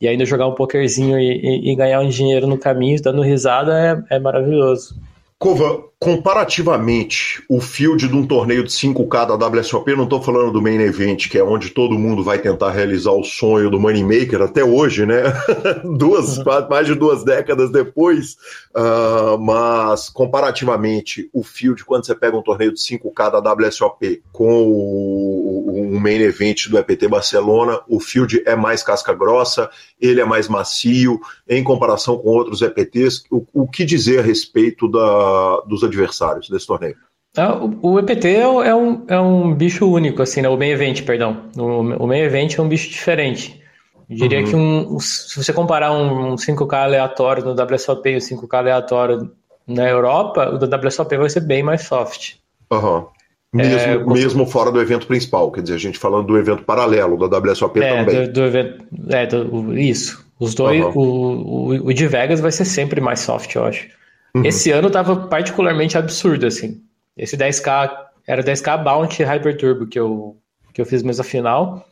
S3: E ainda jogar um pokerzinho e, e, e ganhar um dinheiro no caminho, dando risada, é, é maravilhoso.
S1: Cova, comparativamente, o field de um torneio de 5K da WSOP, não estou falando do main event, que é onde todo mundo vai tentar realizar o sonho do Moneymaker até hoje, né? duas, mais de duas décadas depois. Uh, mas, comparativamente, o field, quando você pega um torneio de 5K da WSOP com o, o, o main event do EPT Barcelona, o field é mais casca grossa, ele é mais macio, em comparação com outros EPTs. O, o que dizer a respeito da, dos adversários desse torneio?
S3: É, o, EPT é, é, um, é um bicho único, assim, né? O main event, perdão. O, o main event é um bicho diferente. Eu diria uhum. que um, se você comparar um, 5K aleatório no WSOP e um 5K aleatório na Europa, o da WSOP vai ser bem mais soft.
S1: Uhum. Mesmo, é, mesmo fora do evento principal, quer dizer, a gente falando do evento paralelo da WSOP
S3: é,
S1: também.
S3: Do, do evento, é, do, isso. Os dois, uhum. o, o, o de Vegas vai ser sempre mais soft, eu acho. Uhum. Esse ano tava particularmente absurdo, assim. Esse 10K era 10K Bounty Hyper Turbo que eu, que eu fiz mesa final.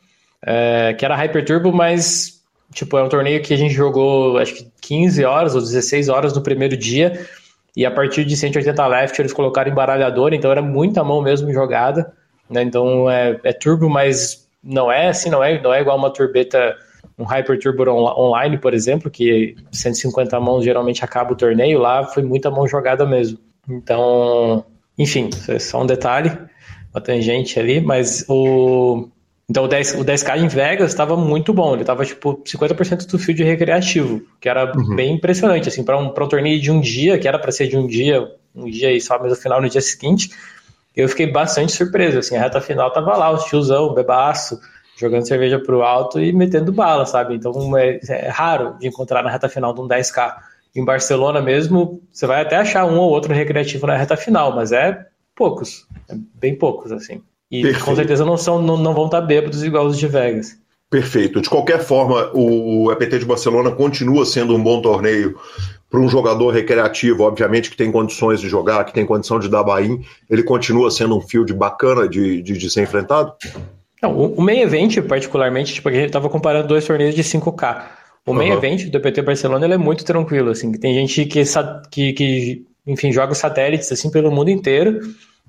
S3: É, que era Hyper Turbo, mas tipo, é um torneio que a gente jogou acho que 15 horas ou 16 horas no primeiro dia. E a partir de 180 left eles colocaram embaralhador, então era muita mão mesmo jogada. Né? Então é, é turbo, mas não é assim, não é, não é igual uma turbeta um Hyper Turbo online, por exemplo, que 150 mãos geralmente acaba o torneio, lá foi muita mão jogada mesmo. Então, enfim, é só um detalhe, uma tangente ali, mas o. Então o, 10, o 10K em Vegas estava muito bom, ele estava tipo 50% do field recreativo, que era uhum. bem impressionante, assim, para um, um torneio de um dia, que era para ser de um dia, um dia e só, mas no final, no dia seguinte, eu fiquei bastante surpreso, assim, a reta final tava lá, o tiozão, o bebaço, jogando cerveja pro alto e metendo bala, sabe? Então é, é, raro de encontrar na reta final de um 10K. Em Barcelona mesmo, você vai até achar um ou outro recreativo na reta final, mas é poucos, é bem poucos, assim. E Perfeito. com certeza não, são, não, não vão estar bêbados igual os de Vegas.
S1: Perfeito. De qualquer forma, o EPT de Barcelona continua sendo um bom torneio para um jogador recreativo, obviamente, que tem condições de jogar, que tem condição de dar bain, ele continua sendo um field bacana de, de, de ser enfrentado?
S3: Não, o, main event, particularmente, tipo, a gente estava comparando dois torneios de 5K. O main uhum. event do PT Barcelona ele é muito tranquilo, assim. Tem gente que, que, que, enfim, joga satélites assim pelo mundo inteiro,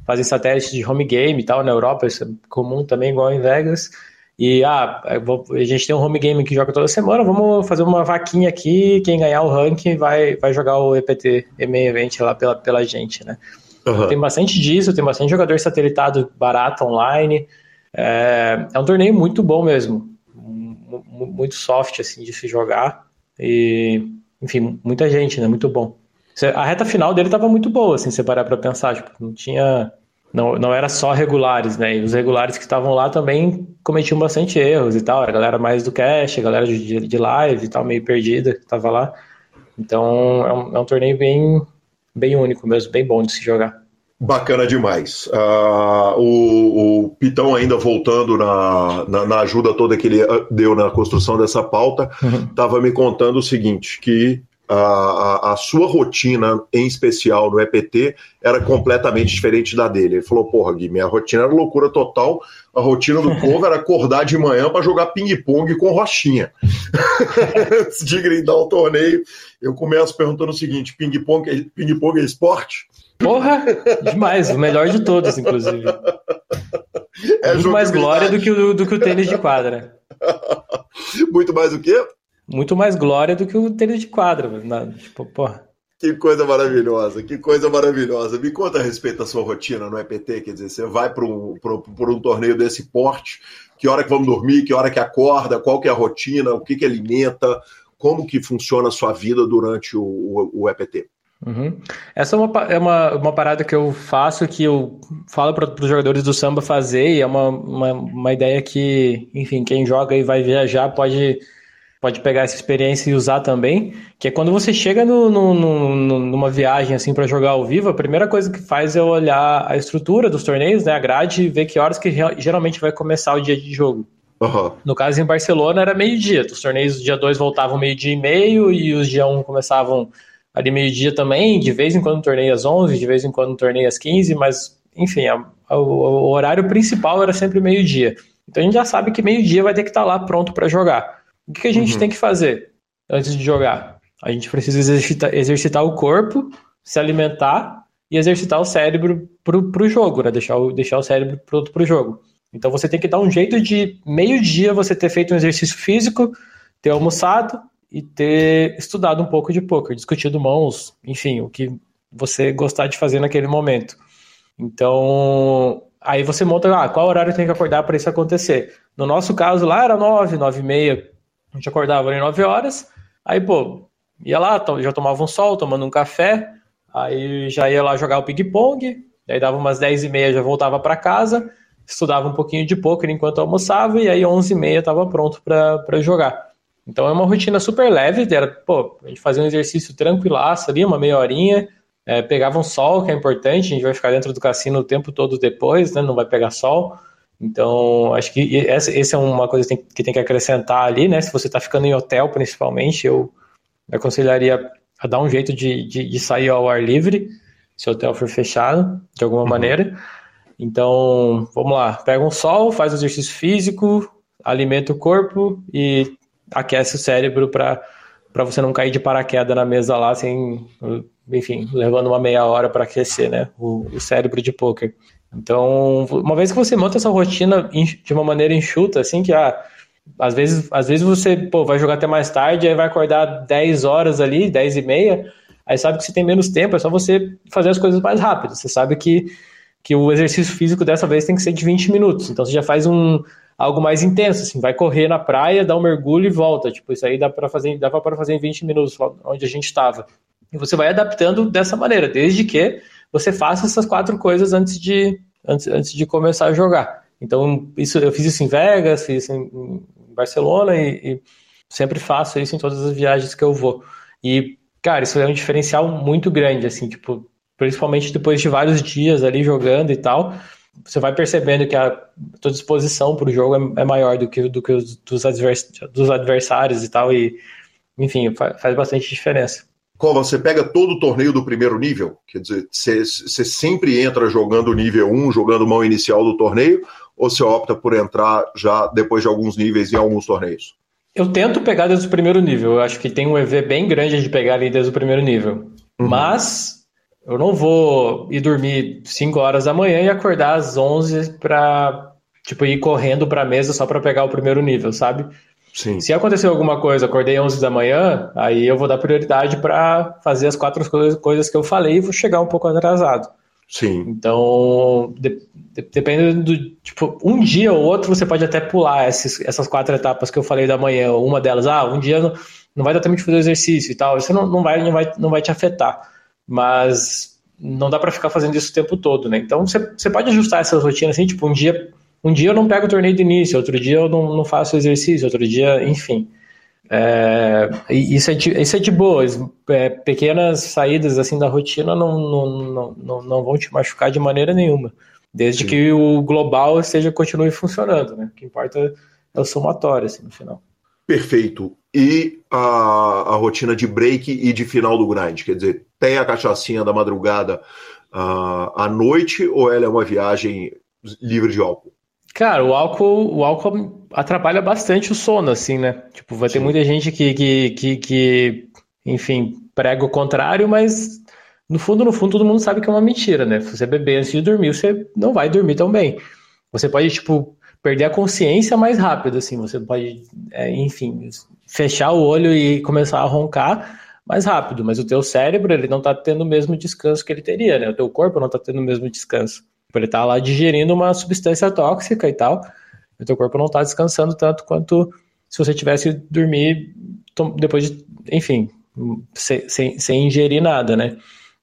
S3: fazem satélites de home game e tal na Europa, isso é comum também, igual em Vegas. E ah, a gente tem um home game que joga toda semana, vamos fazer uma vaquinha aqui, quem ganhar o ranking vai, vai jogar o EPT main event lá pela, pela gente, né? Uhum. Tem bastante disso, tem bastante jogador satelitado barato online. É, é um torneio muito bom mesmo, muito soft assim de se jogar e enfim muita gente, né? Muito bom. A reta final dele estava muito boa, assim, se parar para pensar, tipo, não tinha não, não era só regulares, né? E os regulares que estavam lá também cometiam bastante erros e tal. A galera mais do cash, a galera de, de live e tal, meio perdida que tava lá. Então é um, é um torneio bem, bem único mesmo, bem bom de se jogar.
S1: Bacana demais. Uh, o, o, Pitão, ainda voltando na, na, na, ajuda toda que ele ah, deu na construção dessa pauta, estava uhum. me contando o seguinte: que a, a, a, sua rotina, em especial no EPT, era completamente diferente da dele. Ele falou: Porra, Gui, minha rotina era loucura total. A rotina do povo era acordar de manhã para jogar ping-pong com Rochinha. Antes de grindar o torneio, eu começo perguntando o seguinte: ping-pong é, ping -pong é esporte?
S3: Porra, demais, o melhor de todos, inclusive. É Muito mais glória do que, o, do que o tênis de quadra.
S1: Muito mais o quê?
S3: Muito mais glória do que o tênis de quadra. Na, tipo, porra.
S1: Que coisa maravilhosa, que coisa maravilhosa. Me conta a respeito da sua rotina no EPT, quer dizer, você vai para um, um torneio desse porte, que hora que vamos dormir, que hora que acorda, qual que é a rotina, o que que alimenta, como que funciona a sua vida durante o, o, o EPT?
S3: Uhum. Essa é uma, é uma, uma parada que eu faço, que eu falo para os jogadores do samba fazer, e é uma, uma, uma, ideia que, enfim, quem joga e vai viajar pode, pode pegar essa experiência e usar também, que é quando você chega no, no, no numa viagem assim para jogar ao vivo, a primeira coisa que faz é olhar a estrutura dos torneios, né, a grade, e ver que horas que geralmente vai começar o dia de jogo. Uhum. No caso, em Barcelona era meio-dia. Os torneios dia 2 voltavam meio-dia e meio e os dia 1 um começavam ali meio-dia também. De vez em quando torneio às 11, de vez em quando torneio às 15, mas enfim, a, a, o, horário principal era sempre meio-dia. Então a gente já sabe que meio-dia vai ter que estar lá pronto para jogar. O que, que a gente uhum. tem que fazer antes de jogar? A gente precisa exercitar, exercitar o corpo, se alimentar e exercitar o cérebro para o jogo, né? Deixar o, deixar o cérebro pronto para o jogo. Então você tem que dar um jeito de meio-dia você ter feito um exercício físico, ter almoçado e ter estudado um pouco de poker, discutido mãos, enfim, o que você gostar de fazer naquele momento. Então, aí você monta, ah, qual horário tem que acordar para isso acontecer. No nosso caso lá era 9, 9 e meia, a gente acordava em 9 horas, aí, pô, ia lá, já tomava um sol, tomando um café, aí já ia lá jogar o ping-pong, aí dava umas 10 e meia, já voltava para casa, estudava um pouquinho de poker enquanto almoçava e aí 11 e meia estava pronto para jogar. Então é uma rotina super leve, era, pô, a gente fazia um exercício tranquilaço ali, uma meia horinha, é, pegava um sol, que é importante, a gente vai ficar dentro do cassino o tempo todo depois, né, não vai pegar sol. Então, acho que essa, essa é uma coisa que tem, que tem que acrescentar ali, né, se você está ficando em hotel principalmente, eu aconselharia a dar um jeito de, de, de sair ao ar livre, se o hotel for fechado, de alguma uhum. maneira. Então, vamos lá, pega um sol, faz exercício físico, alimenta o corpo e aquece o cérebro para você não cair de paraquedas na mesa lá sem, enfim, levando uma meia hora para aquecer, né, o, o cérebro de poker. Então, uma vez que você monta essa rotina de uma maneira enxuta, assim, que ah, às vezes, às vezes você pô, vai jogar até mais tarde, aí vai acordar 10 horas ali, 10 e meia, aí sabe que você tem menos tempo, é só você fazer as coisas mais rápido. Você sabe que que o exercício físico dessa vez tem que ser de 20 minutos. Então você já faz um algo mais intenso, assim, vai correr na praia, dá um mergulho e volta. Tipo, isso aí dá para fazer, dá para fazer em 20 minutos, onde a gente estava. E você vai adaptando dessa maneira, desde que você faça essas quatro coisas antes de antes, antes de começar a jogar. Então, isso eu fiz isso em Vegas, fiz isso em, Barcelona e, e sempre faço isso em todas as viagens que eu vou. E, cara, isso é um diferencial muito grande, assim, tipo, principalmente depois de vários dias ali jogando e tal, você vai percebendo que a tua disposição para o jogo é, é, maior do que, do que os dos, advers, dos adversários e tal, e enfim, faz, faz bastante diferença.
S1: Cova, você pega todo o torneio do primeiro nível? Quer dizer, você, você sempre entra jogando nível 1, jogando mão inicial do torneio, ou você opta por entrar já depois de alguns níveis em alguns torneios?
S3: Eu tento pegar desde o primeiro nível. Eu acho que tem um EV bem grande de pegar ali desde o primeiro nível. Uhum. Mas eu não vou ir dormir 5 horas da manhã e acordar às 11 para tipo ir correndo para a mesa só para pegar o primeiro nível, sabe? Sim. Se acontecer alguma coisa, acordei 11 da manhã, aí eu vou dar prioridade para fazer as quatro coisas que eu falei e vou chegar um pouco atrasado.
S1: Sim.
S3: Então, de, de, dependendo do. Tipo, um dia ou outro você pode até pular esses, essas quatro etapas que eu falei da manhã. Uma delas, ah, um dia não, não vai dar tempo de fazer exercício e tal. Isso não, não, vai, não, vai, não vai te afetar mas não dá para ficar fazendo isso o tempo todo, né? Então você pode ajustar essas rotinas assim, tipo, um dia, um dia eu não pego o torneio de início, outro dia eu não, não faço exercício, outro dia, enfim. É, isso, é de, isso é de boa, é, pequenas saídas assim da rotina não, não, não, não, vão te machucar de maneira nenhuma, desde Sim. que o global esteja continue funcionando, né? O que importa é o somatório, assim, no final.
S1: Perfeito. E a, a rotina de break e de final do grind? Quer dizer, tem a cachaçinha da madrugada uh, à noite ou ela é uma viagem livre de álcool?
S3: Cara, o álcool, o álcool atrapalha bastante o sono, assim, né? Tipo, vai Sim. ter muita gente que, que, que, que, enfim, prega o contrário, mas no fundo, no fundo, todo mundo sabe que é uma mentira, né? Se você beber antes de dormir, você não vai dormir tão bem. Você pode, tipo, perder a consciência mais rápido, assim, você pode, é, enfim, fechar o olho e começar a roncar mais rápido, mas o teu cérebro, ele não está tendo o mesmo descanso que ele teria, né? O teu corpo não está tendo o mesmo descanso. Ele está lá digerindo uma substância tóxica e tal, e o teu corpo não está descansando tanto quanto se você tivesse dormir depois de, enfim, sem, sem, sem ingerir nada, né?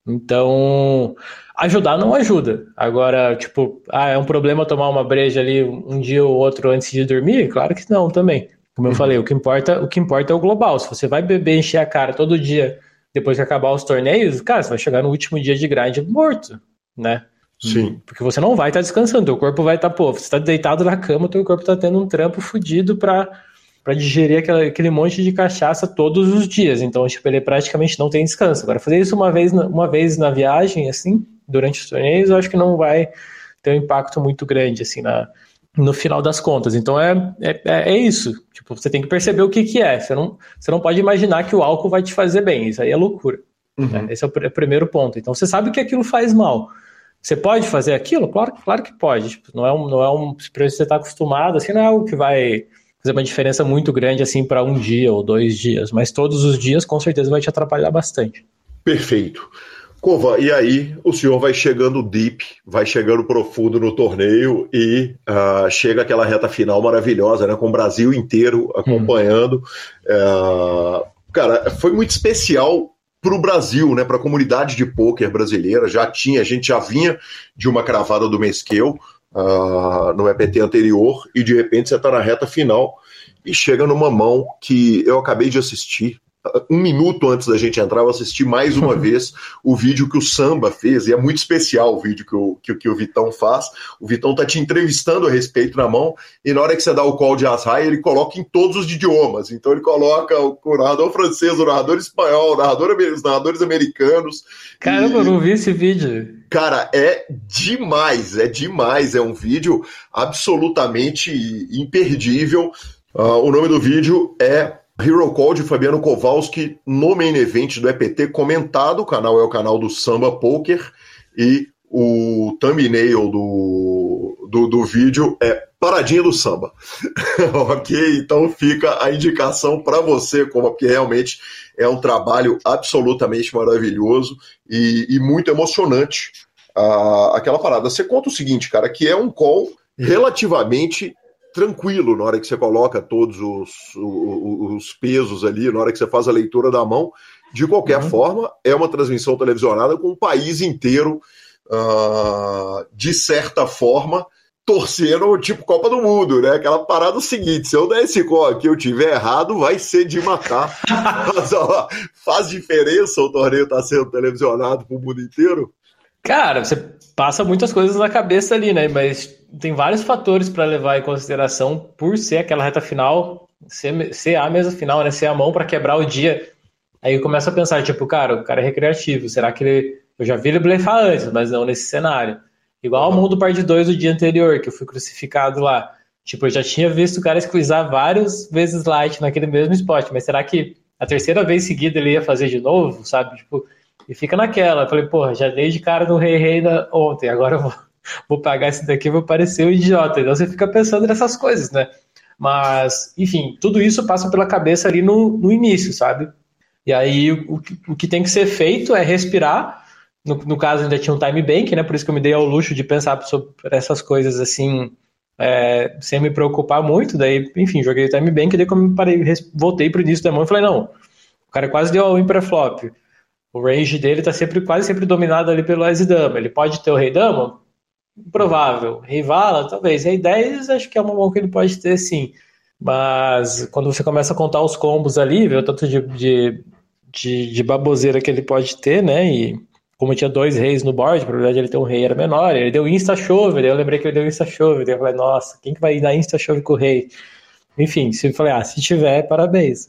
S3: Então, ajudar não ajuda. Agora, tipo, ah, é um problema tomar uma breja ali um dia ou outro antes de dormir? Claro que não, também. Como eu uhum. falei, o que importa, o que importa é o global. Se você vai beber, encher a cara todo dia depois que acabar os torneios, cara, você vai chegar no último dia de grind morto, né?
S1: Sim.
S3: Porque você não vai estar tá descansando, teu corpo vai estar, tá, pô, você está deitado na cama, teu corpo está tendo um trampo fudido para para digerir aquele, aquele monte de cachaça todos os dias. Então, tipo, ele praticamente não tem descanso. Agora, fazer isso uma vez, uma vez na viagem, assim, durante os torneios, eu acho que não vai ter um impacto muito grande, assim, na, no final das contas. Então, é, é, é isso. Tipo, você tem que perceber o que, que é. Você não, você não pode imaginar que o álcool vai te fazer bem. Isso aí é loucura. Uhum. Né? Esse é o, é o primeiro ponto. Então, você sabe que aquilo faz mal. Você pode fazer aquilo? Claro, claro que pode. Tipo, não é um, não é um, se você está acostumado, assim, não é algo que vai fazer uma diferença muito grande assim para um dia ou dois dias, mas todos os dias com certeza vai te atrapalhar bastante.
S1: Perfeito. Cova, e aí o senhor vai chegando deep, vai chegando profundo no torneio e uh, chega aquela reta final maravilhosa, né? Com o Brasil inteiro acompanhando. Hum. Uh, cara, foi muito especial para o Brasil, né? Para a comunidade de pôquer brasileira. Já tinha, a gente já vinha de uma cravada do Mesquel, uh, no EPT anterior e de repente você está na reta final e chega numa mão que eu acabei de assistir. Um minuto antes da gente entrar, eu assisti mais uma vez o vídeo que o Samba fez, e é muito especial o vídeo que o, que, que o Vitão faz. O Vitão tá te entrevistando a respeito na mão, e na hora que você dá o call de Asrai, ele coloca em todos os idiomas. Então ele coloca o, o narrador francês, o narrador espanhol, o narrador, os narradores americanos.
S3: Caramba, e, eu não vi esse vídeo.
S1: Cara, é demais, é demais. É um vídeo absolutamente imperdível. Uh, o nome do vídeo é Hero Call de Fabiano Kowalski no main event do EPT comentado. O canal é o canal do Samba Poker e o thumbnail do, do, do vídeo é Paradinha do Samba. ok? Então fica a indicação para você, como porque realmente é um trabalho absolutamente maravilhoso e, e muito emocionante. Ah, aquela parada. Você conta o seguinte, cara, que é um call relativamente tranquilo na hora que você coloca todos os, os, os, pesos ali, na hora que você faz a leitura da mão. De qualquer uhum. forma, é uma transmissão televisionada com o país inteiro, uh, de certa forma, torcendo tipo Copa do Mundo, né? Aquela parada seguinte: se eu der esse gol aqui eu tiver errado, vai ser de matar. Mas, ó, faz diferença o torneio estar tá sendo televisionado para o mundo inteiro?
S3: Cara, você passa muitas coisas na cabeça ali, né? Mas tem vários fatores para levar em consideração por ser aquela reta final, ser, ser a mesa final, né? Ser a mão para quebrar o dia. Aí eu começo a pensar, tipo, cara, o cara é recreativo, será que ele. Eu já vi ele blefar antes, mas não nesse cenário. Igual ao mundo parte 2 do dia anterior, que eu fui crucificado lá. Tipo, eu já tinha visto o cara squeezar várias vezes light naquele mesmo spot, mas será que a terceira vez seguida ele ia fazer de novo, sabe? Tipo, e fica naquela. Eu falei, porra, já dei de cara no Rei Rei da... ontem, agora eu vou, vou pagar esse daqui e vou parecer um idiota. Então você fica pensando nessas coisas, né? Mas, enfim, tudo isso passa pela cabeça ali no, no início, sabe? E aí o, o que tem que ser feito é respirar no, no, caso, ainda tinha um time bank, né? Por isso que eu me dei ao luxo de pensar sobre essas coisas assim, é, sem me preocupar muito. Daí, enfim, joguei o time bank, daí quando parei, voltei pro início da mão e falei, não, o cara quase deu all-in pra flop. O range dele tá sempre, quase sempre dominado ali pelo As Dama. Ele pode ter o Rei Dama? Provável. Rei Vala? Talvez. Rei 10, acho que é uma mão que ele pode ter sim. Mas quando você começa a contar os combos ali, ver o tanto de, de, de, de baboseira que ele pode ter, né? E como tinha dois reis no board, a probabilidade de ele ter um rei era menor. Ele deu insta chove, eu lembrei que ele deu insta chove, daí eu falei, nossa, quem que vai ir na insta chove com o rei? Enfim, se eu falei, ah, se tiver, parabéns.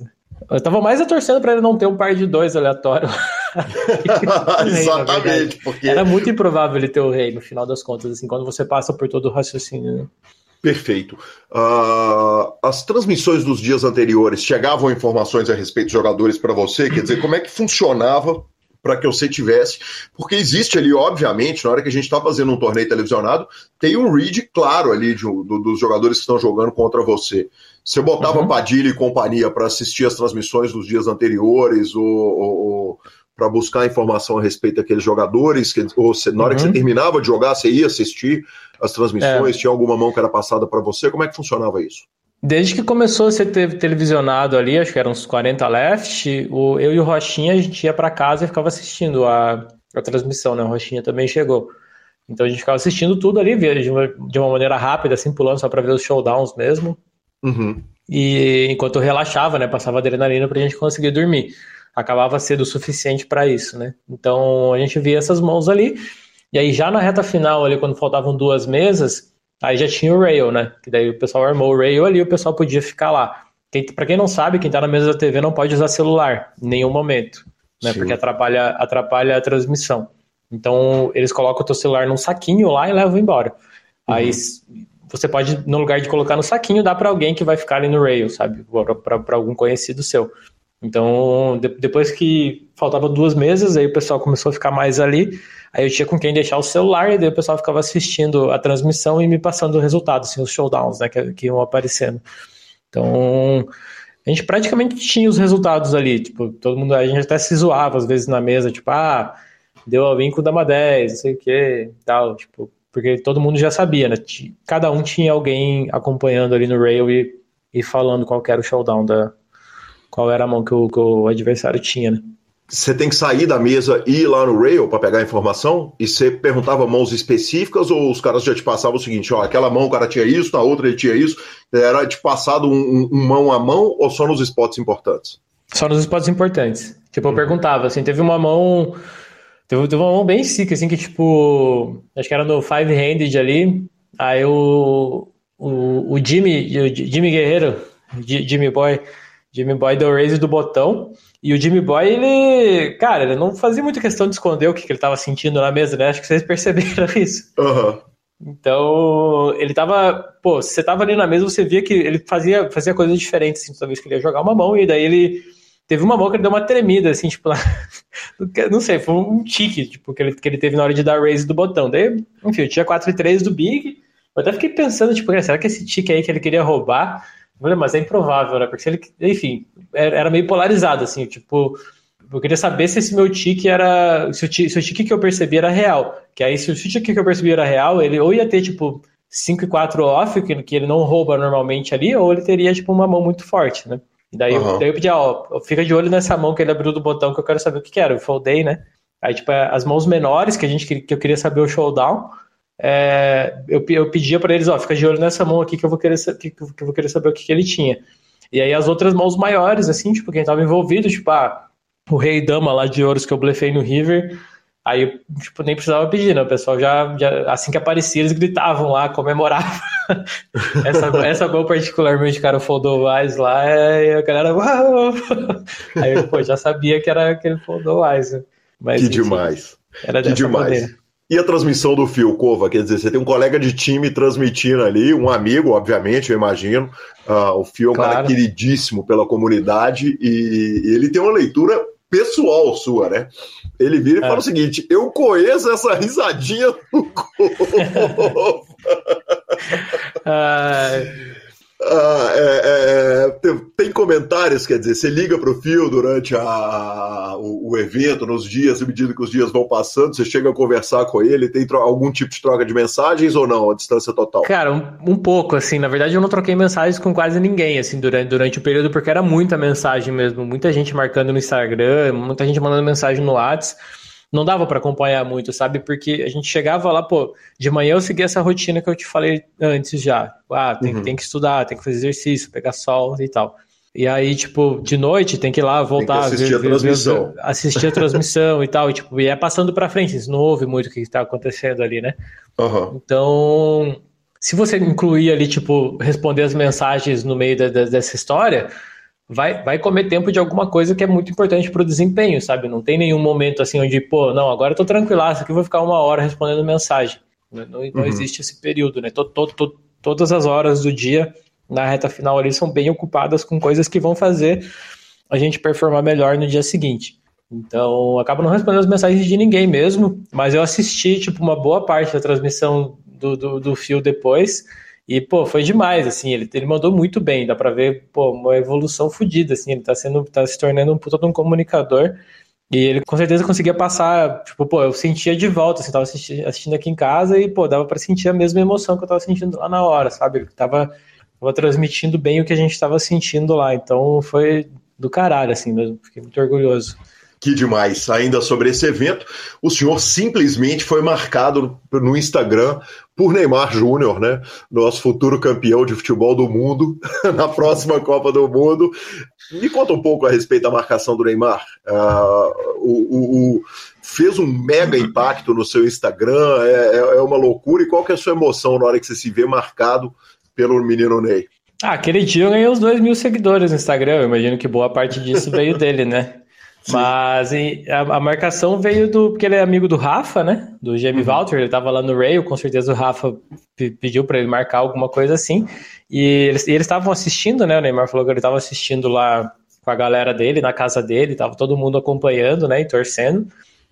S3: Eu tava mais torcendo para ele não ter um par de dois aleatório.
S1: Exatamente, porque
S3: era muito improvável ele ter o rei no final das contas, assim, quando você passa por todo o raciocínio. Né?
S1: Perfeito. Uh, as transmissões dos dias anteriores chegavam informações a respeito dos jogadores para você? Quer dizer, como é que funcionava para que você tivesse. Porque existe ali, obviamente, na hora que a gente está fazendo um torneio televisionado, tem um read claro ali de, do, dos jogadores que estão jogando contra você. Você botava uhum. Padilha e companhia para assistir as transmissões dos dias anteriores ou, ou, ou para buscar informação a respeito daqueles jogadores? Ou você, na hora uhum. que você uhum. terminava de jogar, você ia assistir as transmissões? É. Tinha alguma mão que era passada para você? Como é que funcionava isso?
S3: Desde que começou a ser televisionado ali, acho que eram uns 40 left, o, eu e o Rochinha, a gente ia para casa e ficava assistindo a, a transmissão, né? O Rochinha também chegou. Então a gente ficava assistindo tudo ali, via de uma, de uma maneira rápida, assim, pulando só para ver os showdowns mesmo.
S1: Uhum.
S3: E enquanto eu relaxava, né? Passava adrenalina pra gente conseguir dormir. Acabava sendo o suficiente para isso, né? Então a gente via essas mãos ali. E aí já na reta final ali, quando faltavam duas mesas, aí já tinha o rail, né? Que daí o pessoal armou o rail ali, o pessoal podia ficar lá. Quem, pra quem não sabe, quem tá na mesa da TV não pode usar celular em nenhum momento, né? Sim. Porque atrapalha, atrapalha a transmissão. Então, eles colocam o teu celular num saquinho lá e levam embora. Uhum. Aí você pode, no lugar de colocar no saquinho, dar para alguém que vai ficar ali no rail, sabe? Para algum conhecido seu. Então, de, depois que faltava duas mesas, aí o pessoal começou a ficar mais ali. Aí eu tinha com quem deixar o celular, e daí o pessoal ficava assistindo a transmissão e me passando o resultado, assim, os showdowns, né, que, que iam aparecendo. Então, a gente praticamente tinha os resultados ali, tipo, todo mundo, a gente até se zoava às vezes na mesa, tipo, ah, deu a vinco dama 10, não sei o que, tal, tipo, porque todo mundo já sabia, né? Cada um tinha alguém acompanhando ali no rail e, e falando qual era o showdown da qual era a mão que o, que o adversário tinha, né?
S1: Você tem que sair da mesa e ir lá no rail para pegar a informação? E você perguntava mãos específicas ou os caras já te passavam o seguinte: ó, aquela mão o cara tinha isso, na outra ele tinha isso? Era te passado um, um, mão a mão ou só nos spots importantes?
S3: Só nos spots importantes. Tipo, eu uhum. perguntava, assim, teve uma mão Teve, teve uma mão bem sick, assim, que tipo. Acho que era no Five Handed ali. Aí o, o, o Jimmy, o Jimmy Guerreiro, Jimmy Boy, Jimmy Boy deu raise do botão. E o Jimmy Boy, ele. Cara, ele não fazia muita questão de esconder o que, que ele tava sentindo na mesa, né? Acho que vocês perceberam isso.
S1: Uhum.
S3: Então, ele tava. Pô, se você tava ali na mesa, você via que ele fazia, fazia coisas diferentes, assim, toda vez que ele ia jogar uma mão, e daí ele Teve uma mão que deu uma tremida, assim, tipo, lá, não sei, foi um tique, tipo, que ele, que ele teve na hora de dar raise do botão. Daí, enfim, eu tinha 4 e 3 do Big, eu até fiquei pensando, tipo, será que esse tique aí que ele queria roubar? Falei, mas é improvável, né? Porque se ele, enfim, era meio polarizado, assim, tipo, eu queria saber se esse meu tique era, se o tique, se o tique que eu percebi era real. Que aí, se o tique que eu percebi era real, ele ou ia ter, tipo, 5 e 4 off, que ele não rouba normalmente ali, ou ele teria, tipo, uma mão muito forte, né? E daí, uhum. eu, daí eu pedi, ó, fica de olho nessa mão que ele abriu do botão que eu quero saber o que, que era. Eu foldei, né? Aí, tipo, as mãos menores que a gente que eu queria saber o showdown, é, eu, eu pedia para eles, ó, fica de olho nessa mão aqui que eu vou querer, que, que eu vou querer saber o que, que ele tinha. E aí as outras mãos maiores, assim, tipo, quem tava envolvido, tipo, ah, o rei dama lá de ouros que eu blefei no River, Aí, tipo, nem precisava pedir, né? O pessoal já, já assim que aparecia, eles gritavam lá, comemoravam. essa, essa gol particularmente, o cara foldou mais lá, e a galera, uau! Aí, pô, já sabia que era que ele foldou mais. Né?
S1: Mas, que enfim, demais. Era que demais. Maneira. E a transmissão do Fio Cova? Quer dizer, você tem um colega de time transmitindo ali, um amigo, obviamente, eu imagino. Uh, o Fio é um claro. cara queridíssimo pela comunidade e ele tem uma leitura pessoal sua, né? Ele vira e é. fala o seguinte: eu conheço essa risadinha do. Ah, é, é, tem, tem, comentários, quer dizer, você liga para o Fio durante a, o, o, evento, nos dias, à medida que os dias vão passando, você chega a conversar com ele, tem algum tipo de troca de mensagens ou não, a distância total?
S3: Cara, um, um, pouco, assim, na verdade eu não troquei mensagens com quase ninguém, assim, durante, durante o período, porque era muita mensagem mesmo, muita gente marcando no Instagram, muita gente mandando mensagem no WhatsApp, não dava para acompanhar muito, sabe? Porque a gente chegava lá, pô, de manhã eu seguia essa rotina que eu te falei antes já. Ah, tem, uhum. tem que estudar, tem que fazer exercício, pegar sol e tal. E aí, tipo, de noite tem que ir lá voltar,
S1: assistir ver, a transmissão.
S3: Ver, assistir a transmissão e tal. E, tipo, e é passando pra frente, não ouve muito o que está acontecendo ali, né?
S1: Uhum.
S3: Então, se você incluir ali, tipo, responder as mensagens no meio da, da, dessa história, vai, vai comer tempo de alguma coisa que é muito importante para o desempenho, sabe? Não tem nenhum momento assim onde, pô, não, agora eu tô tranquilaço aqui, vou ficar uma hora respondendo mensagem. Não, não uhum. existe esse período, né? todas as horas do dia na reta final ali são bem ocupadas com coisas que vão fazer a gente performar melhor no dia seguinte. Então, acabo não respondendo as mensagens de ninguém mesmo, mas eu assisti, tipo, uma boa parte da transmissão do, do, do fio depois, e, pô, foi demais, assim, ele, ele mandou muito bem, dá pra ver, pô, uma evolução fodida, assim, ele tá sendo, tá se tornando um puta de um comunicador, e ele com certeza conseguia passar, tipo, pô, eu sentia de volta, assim, tava assistindo, aqui em casa e, pô, dava pra sentir a mesma emoção que eu tava sentindo lá na hora, sabe? Ele tava, tava transmitindo bem o que a gente tava sentindo lá, então foi do caralho, assim, mesmo, fiquei muito orgulhoso.
S1: Que demais. Ainda sobre esse evento, o senhor simplesmente foi marcado no Instagram por Neymar Júnior, né? Nosso futuro campeão de futebol do mundo na próxima Copa do Mundo. Me conta um pouco a respeito da marcação do Neymar. Uh, o, o, o, fez um mega impacto no seu Instagram, é, é, é uma loucura. E qual que é a sua emoção na hora que você se vê marcado pelo menino Ney?
S3: Ah, aquele dia eu ganhei os dois mil seguidores no Instagram. Eu imagino que boa parte disso veio dele, né? Mas a, a, marcação veio do. Porque ele é amigo do Rafa, né? Do Jamie uhum. Walter. Ele tava lá no Rail, com certeza o Rafa pediu para ele marcar alguma coisa assim. E eles estavam assistindo, né? O Neymar falou que ele estava assistindo lá com a galera dele, na casa dele, tava todo mundo acompanhando, né? E torcendo.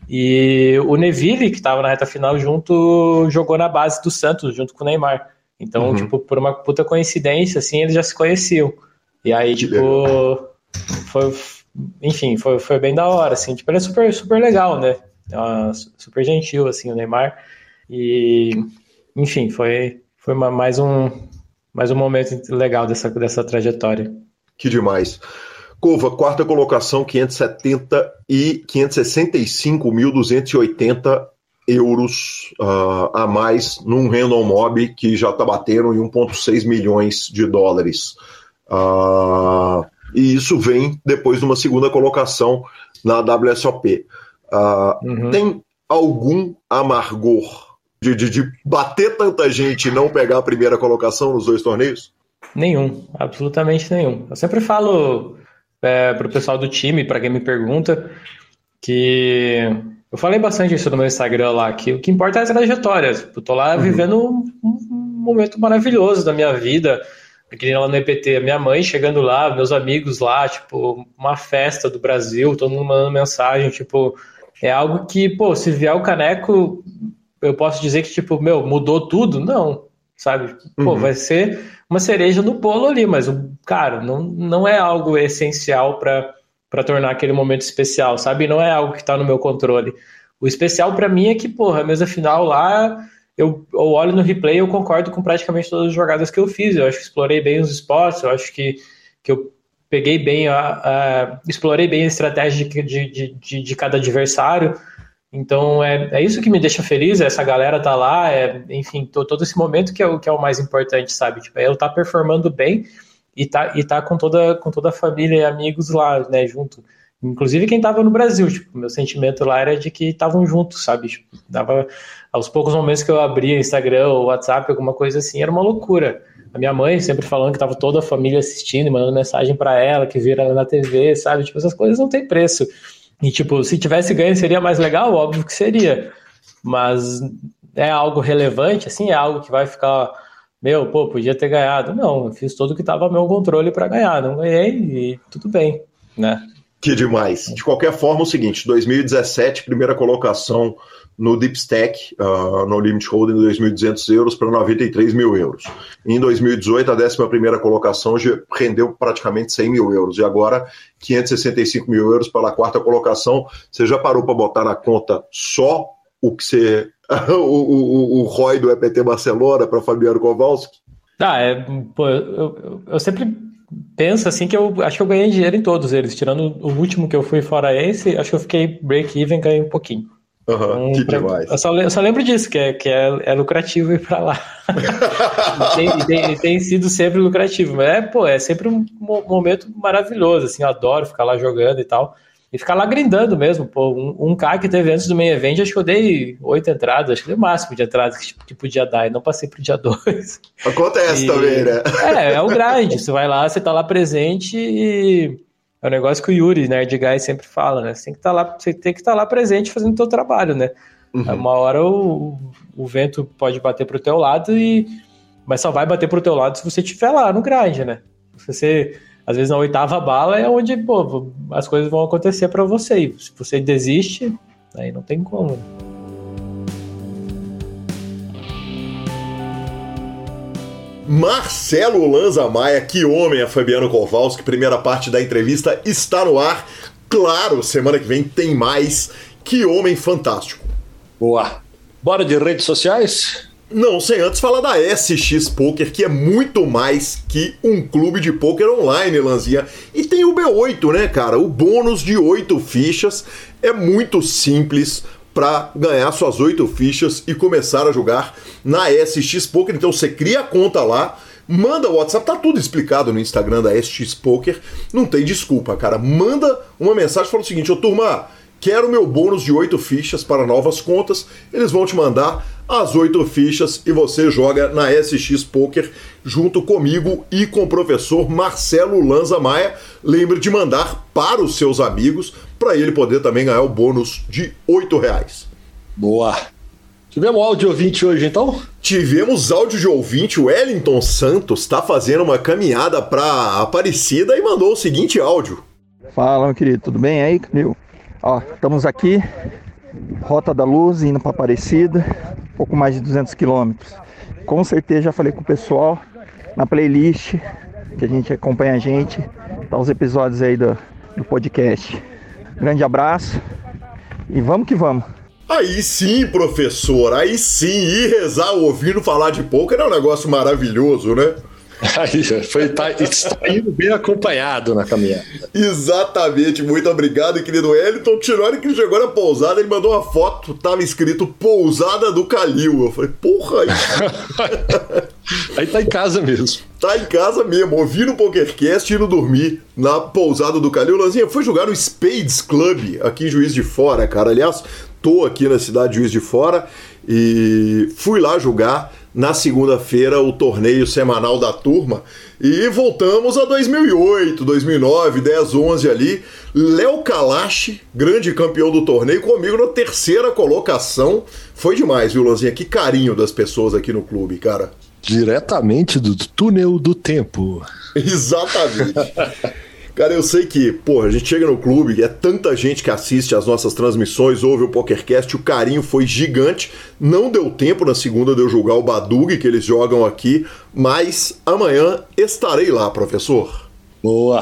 S3: E o Neville, que estava na reta final junto, jogou na base do Santos, junto com o Neymar. Então, uhum. tipo, por uma puta coincidência, assim, eles já se conheciam. E aí, tipo, foi enfim, foi, foi bem da hora, assim, tipo, ele é super, super legal, né? É super gentil, assim, o Neymar. E, enfim, foi, foi uma, mais, um, mais um momento legal dessa, dessa trajetória.
S1: Que demais. Cova, quarta colocação, 570 e 565.280 euros uh, a mais num random mob que já está batendo em 1,6 milhões de dólares. Uh, e isso vem depois de uma segunda colocação na WSOP. Uh, ah, uhum. Tem algum amargor de, de, de, bater tanta gente e não pegar a primeira colocação nos dois torneios?
S3: Nenhum, absolutamente nenhum. Eu sempre falo é, para o pessoal do time, para quem me pergunta, que eu falei bastante isso no meu Instagram lá, que o que importa é a trajetória. Eu tô lá uhum. vivendo um, um momento maravilhoso da minha vida que lá no EPT, minha mãe chegando lá, meus amigos lá, tipo, uma festa do Brasil, todo mundo mandando mensagem, tipo, é algo que, pô, se vier o caneco, eu posso dizer que, tipo, meu, mudou tudo? Não, sabe? Pô, uhum. vai ser uma cereja no bolo ali, mas, cara, não, não é algo essencial para tornar aquele momento especial, sabe? Não é algo que tá no meu controle. O especial para mim é que, porra, a mesa final lá eu, eu olho no replay e eu concordo com praticamente todas as jogadas que eu fiz. Eu acho que explorei bem os esportes, eu acho que, que eu peguei bem a, a explorei bem a estratégia de, de, de, de cada adversário. Então é, é isso que me deixa feliz, essa galera tá lá, é, enfim, tô, todo esse momento que é, o, que é o mais importante, sabe? Tipo, é eu tá performando bem e tá, e tá com, toda, com toda a família e amigos lá, né, junto. Inclusive quem tava no Brasil, tipo, meu sentimento lá era de que estavam juntos, sabe? Tipo, dava aos poucos momentos que eu abria Instagram ou WhatsApp, alguma coisa assim, era uma loucura. A minha mãe sempre falando que tava toda a família assistindo e mandando mensagem para ela, que vira na TV, sabe? Tipo, essas coisas não tem preço. E, tipo, se tivesse ganho seria mais legal? Óbvio que seria. Mas é algo relevante, assim, é algo que vai ficar, meu, pô, podia ter ganhado. Não, eu fiz tudo que estava ao meu controle para ganhar. Não ganhei e tudo bem, né?
S1: Que demais. De qualquer forma, é o seguinte: 2017, primeira colocação no Deep Stack, uh, no Limit Holding, 2.200 euros para 93 mil euros. Em 2018, a 11 colocação rendeu praticamente 100 mil euros. E agora, 565 mil euros pela quarta colocação. Você já parou para botar na conta só o que você. o, o, o ROI do EPT Barcelona para Fabiano Kowalski?
S3: Ah, é, pô, eu, eu, eu sempre penso assim que eu acho que eu ganhei dinheiro em todos eles, tirando o último que eu fui fora esse, acho que eu fiquei break-even, ganhei um pouquinho.
S1: Uhum, que demais.
S3: Eu só, eu só, lembro disso, que é, que é, é lucrativo ir para lá. tem, tem, tem, sido sempre lucrativo, mas é, pô, é sempre um momento maravilhoso, assim, eu adoro ficar lá jogando e tal. E ficar lá grindando mesmo, pô, um, um K que teve antes do main event, acho que eu dei oito entradas, acho que dei o máximo de entradas que, que podia dar, e não passei pro dia dois.
S1: Acontece e, também, né?
S3: É, é o grind, você vai lá, você tá lá presente e é um negócio que o Yuri, Nerd Guy, sempre fala, né? Você tem que estar tá lá, você tem que estar tá lá presente fazendo o seu trabalho, né? Uhum. Uma hora o, o vento pode bater pro teu lado e mas só vai bater pro teu lado se você estiver lá no grind, né? Se você às vezes na oitava bala é onde pô, as coisas vão acontecer para você. E se você desiste, aí não tem como.
S1: Marcelo Lanza Maia, que homem é Fabiano Kowalski. Primeira parte da entrevista está no ar. Claro, semana que vem tem mais. Que homem fantástico.
S2: Boa. Bora de redes sociais?
S1: Não, sem antes falar da SX Poker, que é muito mais que um clube de poker online, Lanzinha. E tem o B8, né, cara? O bônus de 8 fichas é muito simples para ganhar suas 8 fichas e começar a jogar na SX Poker. Então você cria a conta lá, manda o WhatsApp, tá tudo explicado no Instagram da SX Poker. Não tem desculpa, cara. Manda uma mensagem falando o seguinte: Ô turma, quero meu bônus de 8 fichas para novas contas. Eles vão te mandar as oito fichas e você joga na SX Poker junto comigo e com o professor Marcelo Lanza Maia. Lembre de mandar para os seus amigos para ele poder também ganhar o bônus de oito reais.
S2: Boa. Tivemos áudio ouvinte hoje então?
S1: Tivemos áudio de ouvinte. O Wellington Santos está fazendo uma caminhada para Aparecida e mandou o seguinte áudio.
S8: Fala, meu querido, tudo bem aí, Camil? Ó, estamos aqui, Rota da Luz, indo para Aparecida pouco mais de 200 quilômetros. Com certeza já falei com o pessoal na playlist que a gente acompanha a gente, tá os episódios aí do, do podcast. Grande abraço e vamos que vamos.
S1: Aí sim, professor, aí sim, ir rezar ouvindo falar de poker é um negócio maravilhoso, né?
S2: Aí, foi, tá, está indo bem acompanhado na caminhada.
S1: Exatamente, muito obrigado, querido Wellington. Tirou que ele chegou na pousada, ele mandou uma foto, tava escrito Pousada do Calil. Eu falei, porra, aí.
S2: aí tá em casa mesmo.
S1: Tá em casa mesmo, ouvindo o PokerCast e indo dormir na pousada do Calil. Lanzinha, foi jogar no Spades Club aqui em Juiz de Fora, cara. Aliás, tô aqui na cidade de Juiz de Fora e fui lá jogar na segunda-feira o torneio semanal da turma e voltamos a 2008, 2009, 10, 11 ali. Léo Kalash, grande campeão do torneio, comigo na terceira colocação. Foi demais, viu, Lanzinha? Que carinho das pessoas aqui no clube, cara.
S2: Diretamente do túnel do tempo.
S1: Exatamente. Cara, eu sei que, pô, a gente chega no clube, é tanta gente que assiste as nossas transmissões, ouve o PokerCast, o carinho foi gigante. Não deu tempo na segunda de eu julgar o Badug que eles jogam aqui, mas amanhã estarei lá, professor.
S2: Boa.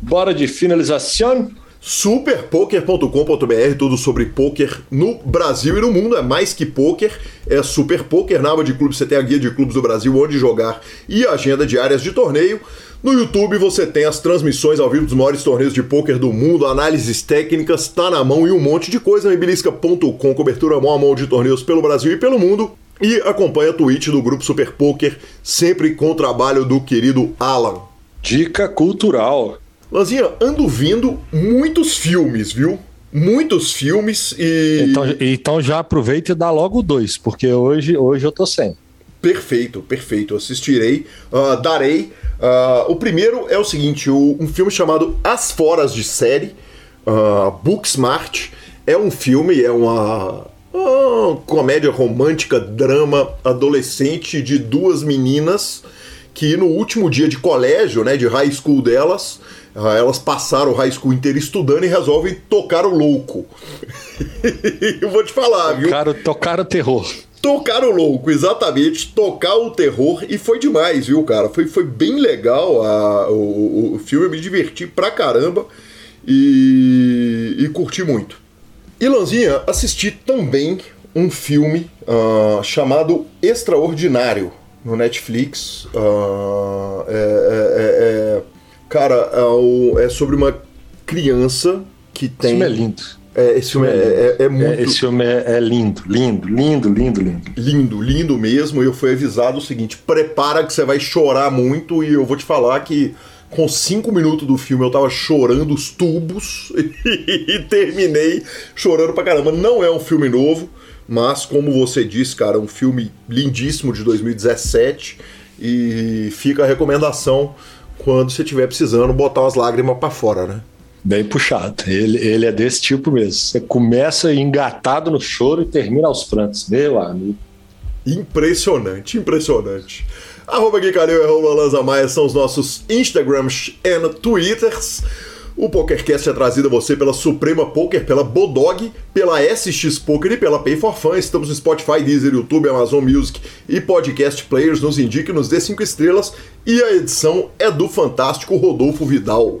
S2: Bora de finalização?
S1: superpoker.com.br, tudo sobre poker no Brasil e no mundo. É mais que poker, é super poker. Na aba de clubes você tem a guia de clubes do Brasil, onde jogar e agenda diárias de torneio. No YouTube você tem as transmissões ao vivo dos maiores torneios de pôquer do mundo, análises técnicas, tá na mão e um monte de coisa. Mibilisca.com, cobertura mão a mão de torneios pelo Brasil e pelo mundo. E acompanha a Twitch do Grupo Super Poker, sempre com o trabalho do querido Alan.
S2: Dica cultural.
S1: Lanzinha, ando vindo muitos filmes, viu? Muitos filmes e.
S2: Então, então já aproveita e dá logo dois, porque hoje, hoje eu tô sem.
S1: Perfeito, perfeito. Assistirei, uh, darei Uh, o primeiro é o seguinte: o, um filme chamado As Foras de Série, uh, Booksmart. É um filme, é uma, uma comédia romântica, drama adolescente de duas meninas que no último dia de colégio, né, de high school delas, uh, elas passaram o high school inteiro estudando e resolvem tocar o louco. Eu vou te falar,
S2: viu? Tocaram, tocaram terror.
S1: Tocar o louco, exatamente, tocar o terror e foi demais, viu, cara? Foi, foi bem legal a, o, o filme, me diverti pra caramba e, e curti muito. E Lanzinha, assisti também um filme uh, chamado Extraordinário no Netflix. Uh, é, é, é, cara, é, é sobre uma criança que tem.
S2: Isso é lindo
S1: é, esse filme é, é, é, é muito.
S2: esse filme é, lindo, lindo, lindo, lindo, lindo.
S1: Lindo, lindo mesmo. E eu fui avisado o seguinte: prepara que você vai chorar muito. E eu vou te falar que com cinco minutos do filme eu tava chorando os tubos e terminei chorando pra caramba. Não é um filme novo, mas como você disse, cara, um filme lindíssimo de 2017. E fica a recomendação quando você estiver precisando botar umas lágrimas para fora, né?
S2: Bem puxado. Ele, ele é desse tipo mesmo. Você começa engatado no choro e termina aos prantos. Meu amigo.
S1: Impressionante, impressionante. Arroba Guicareu e arroba Lanza Maia são os nossos Instagrams e Twitters. O PokerCast é trazido a você pela Suprema Poker, pela Bodog, pela SX Poker e pela Pay for Fun. Estamos no Spotify, Deezer, YouTube, Amazon Music e Podcast Players. Nos indique, nos dê 5 estrelas. E a edição é do fantástico Rodolfo Vidal.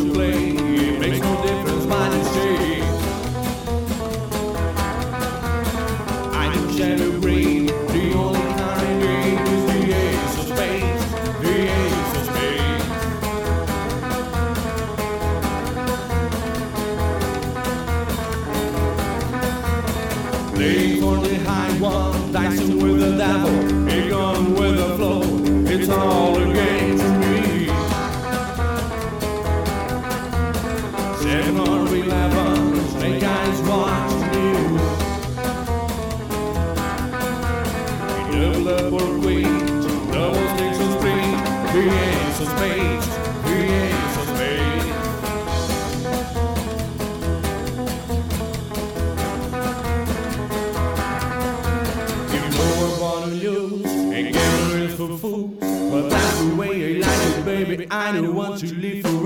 S9: andaba. Don't want to live forever.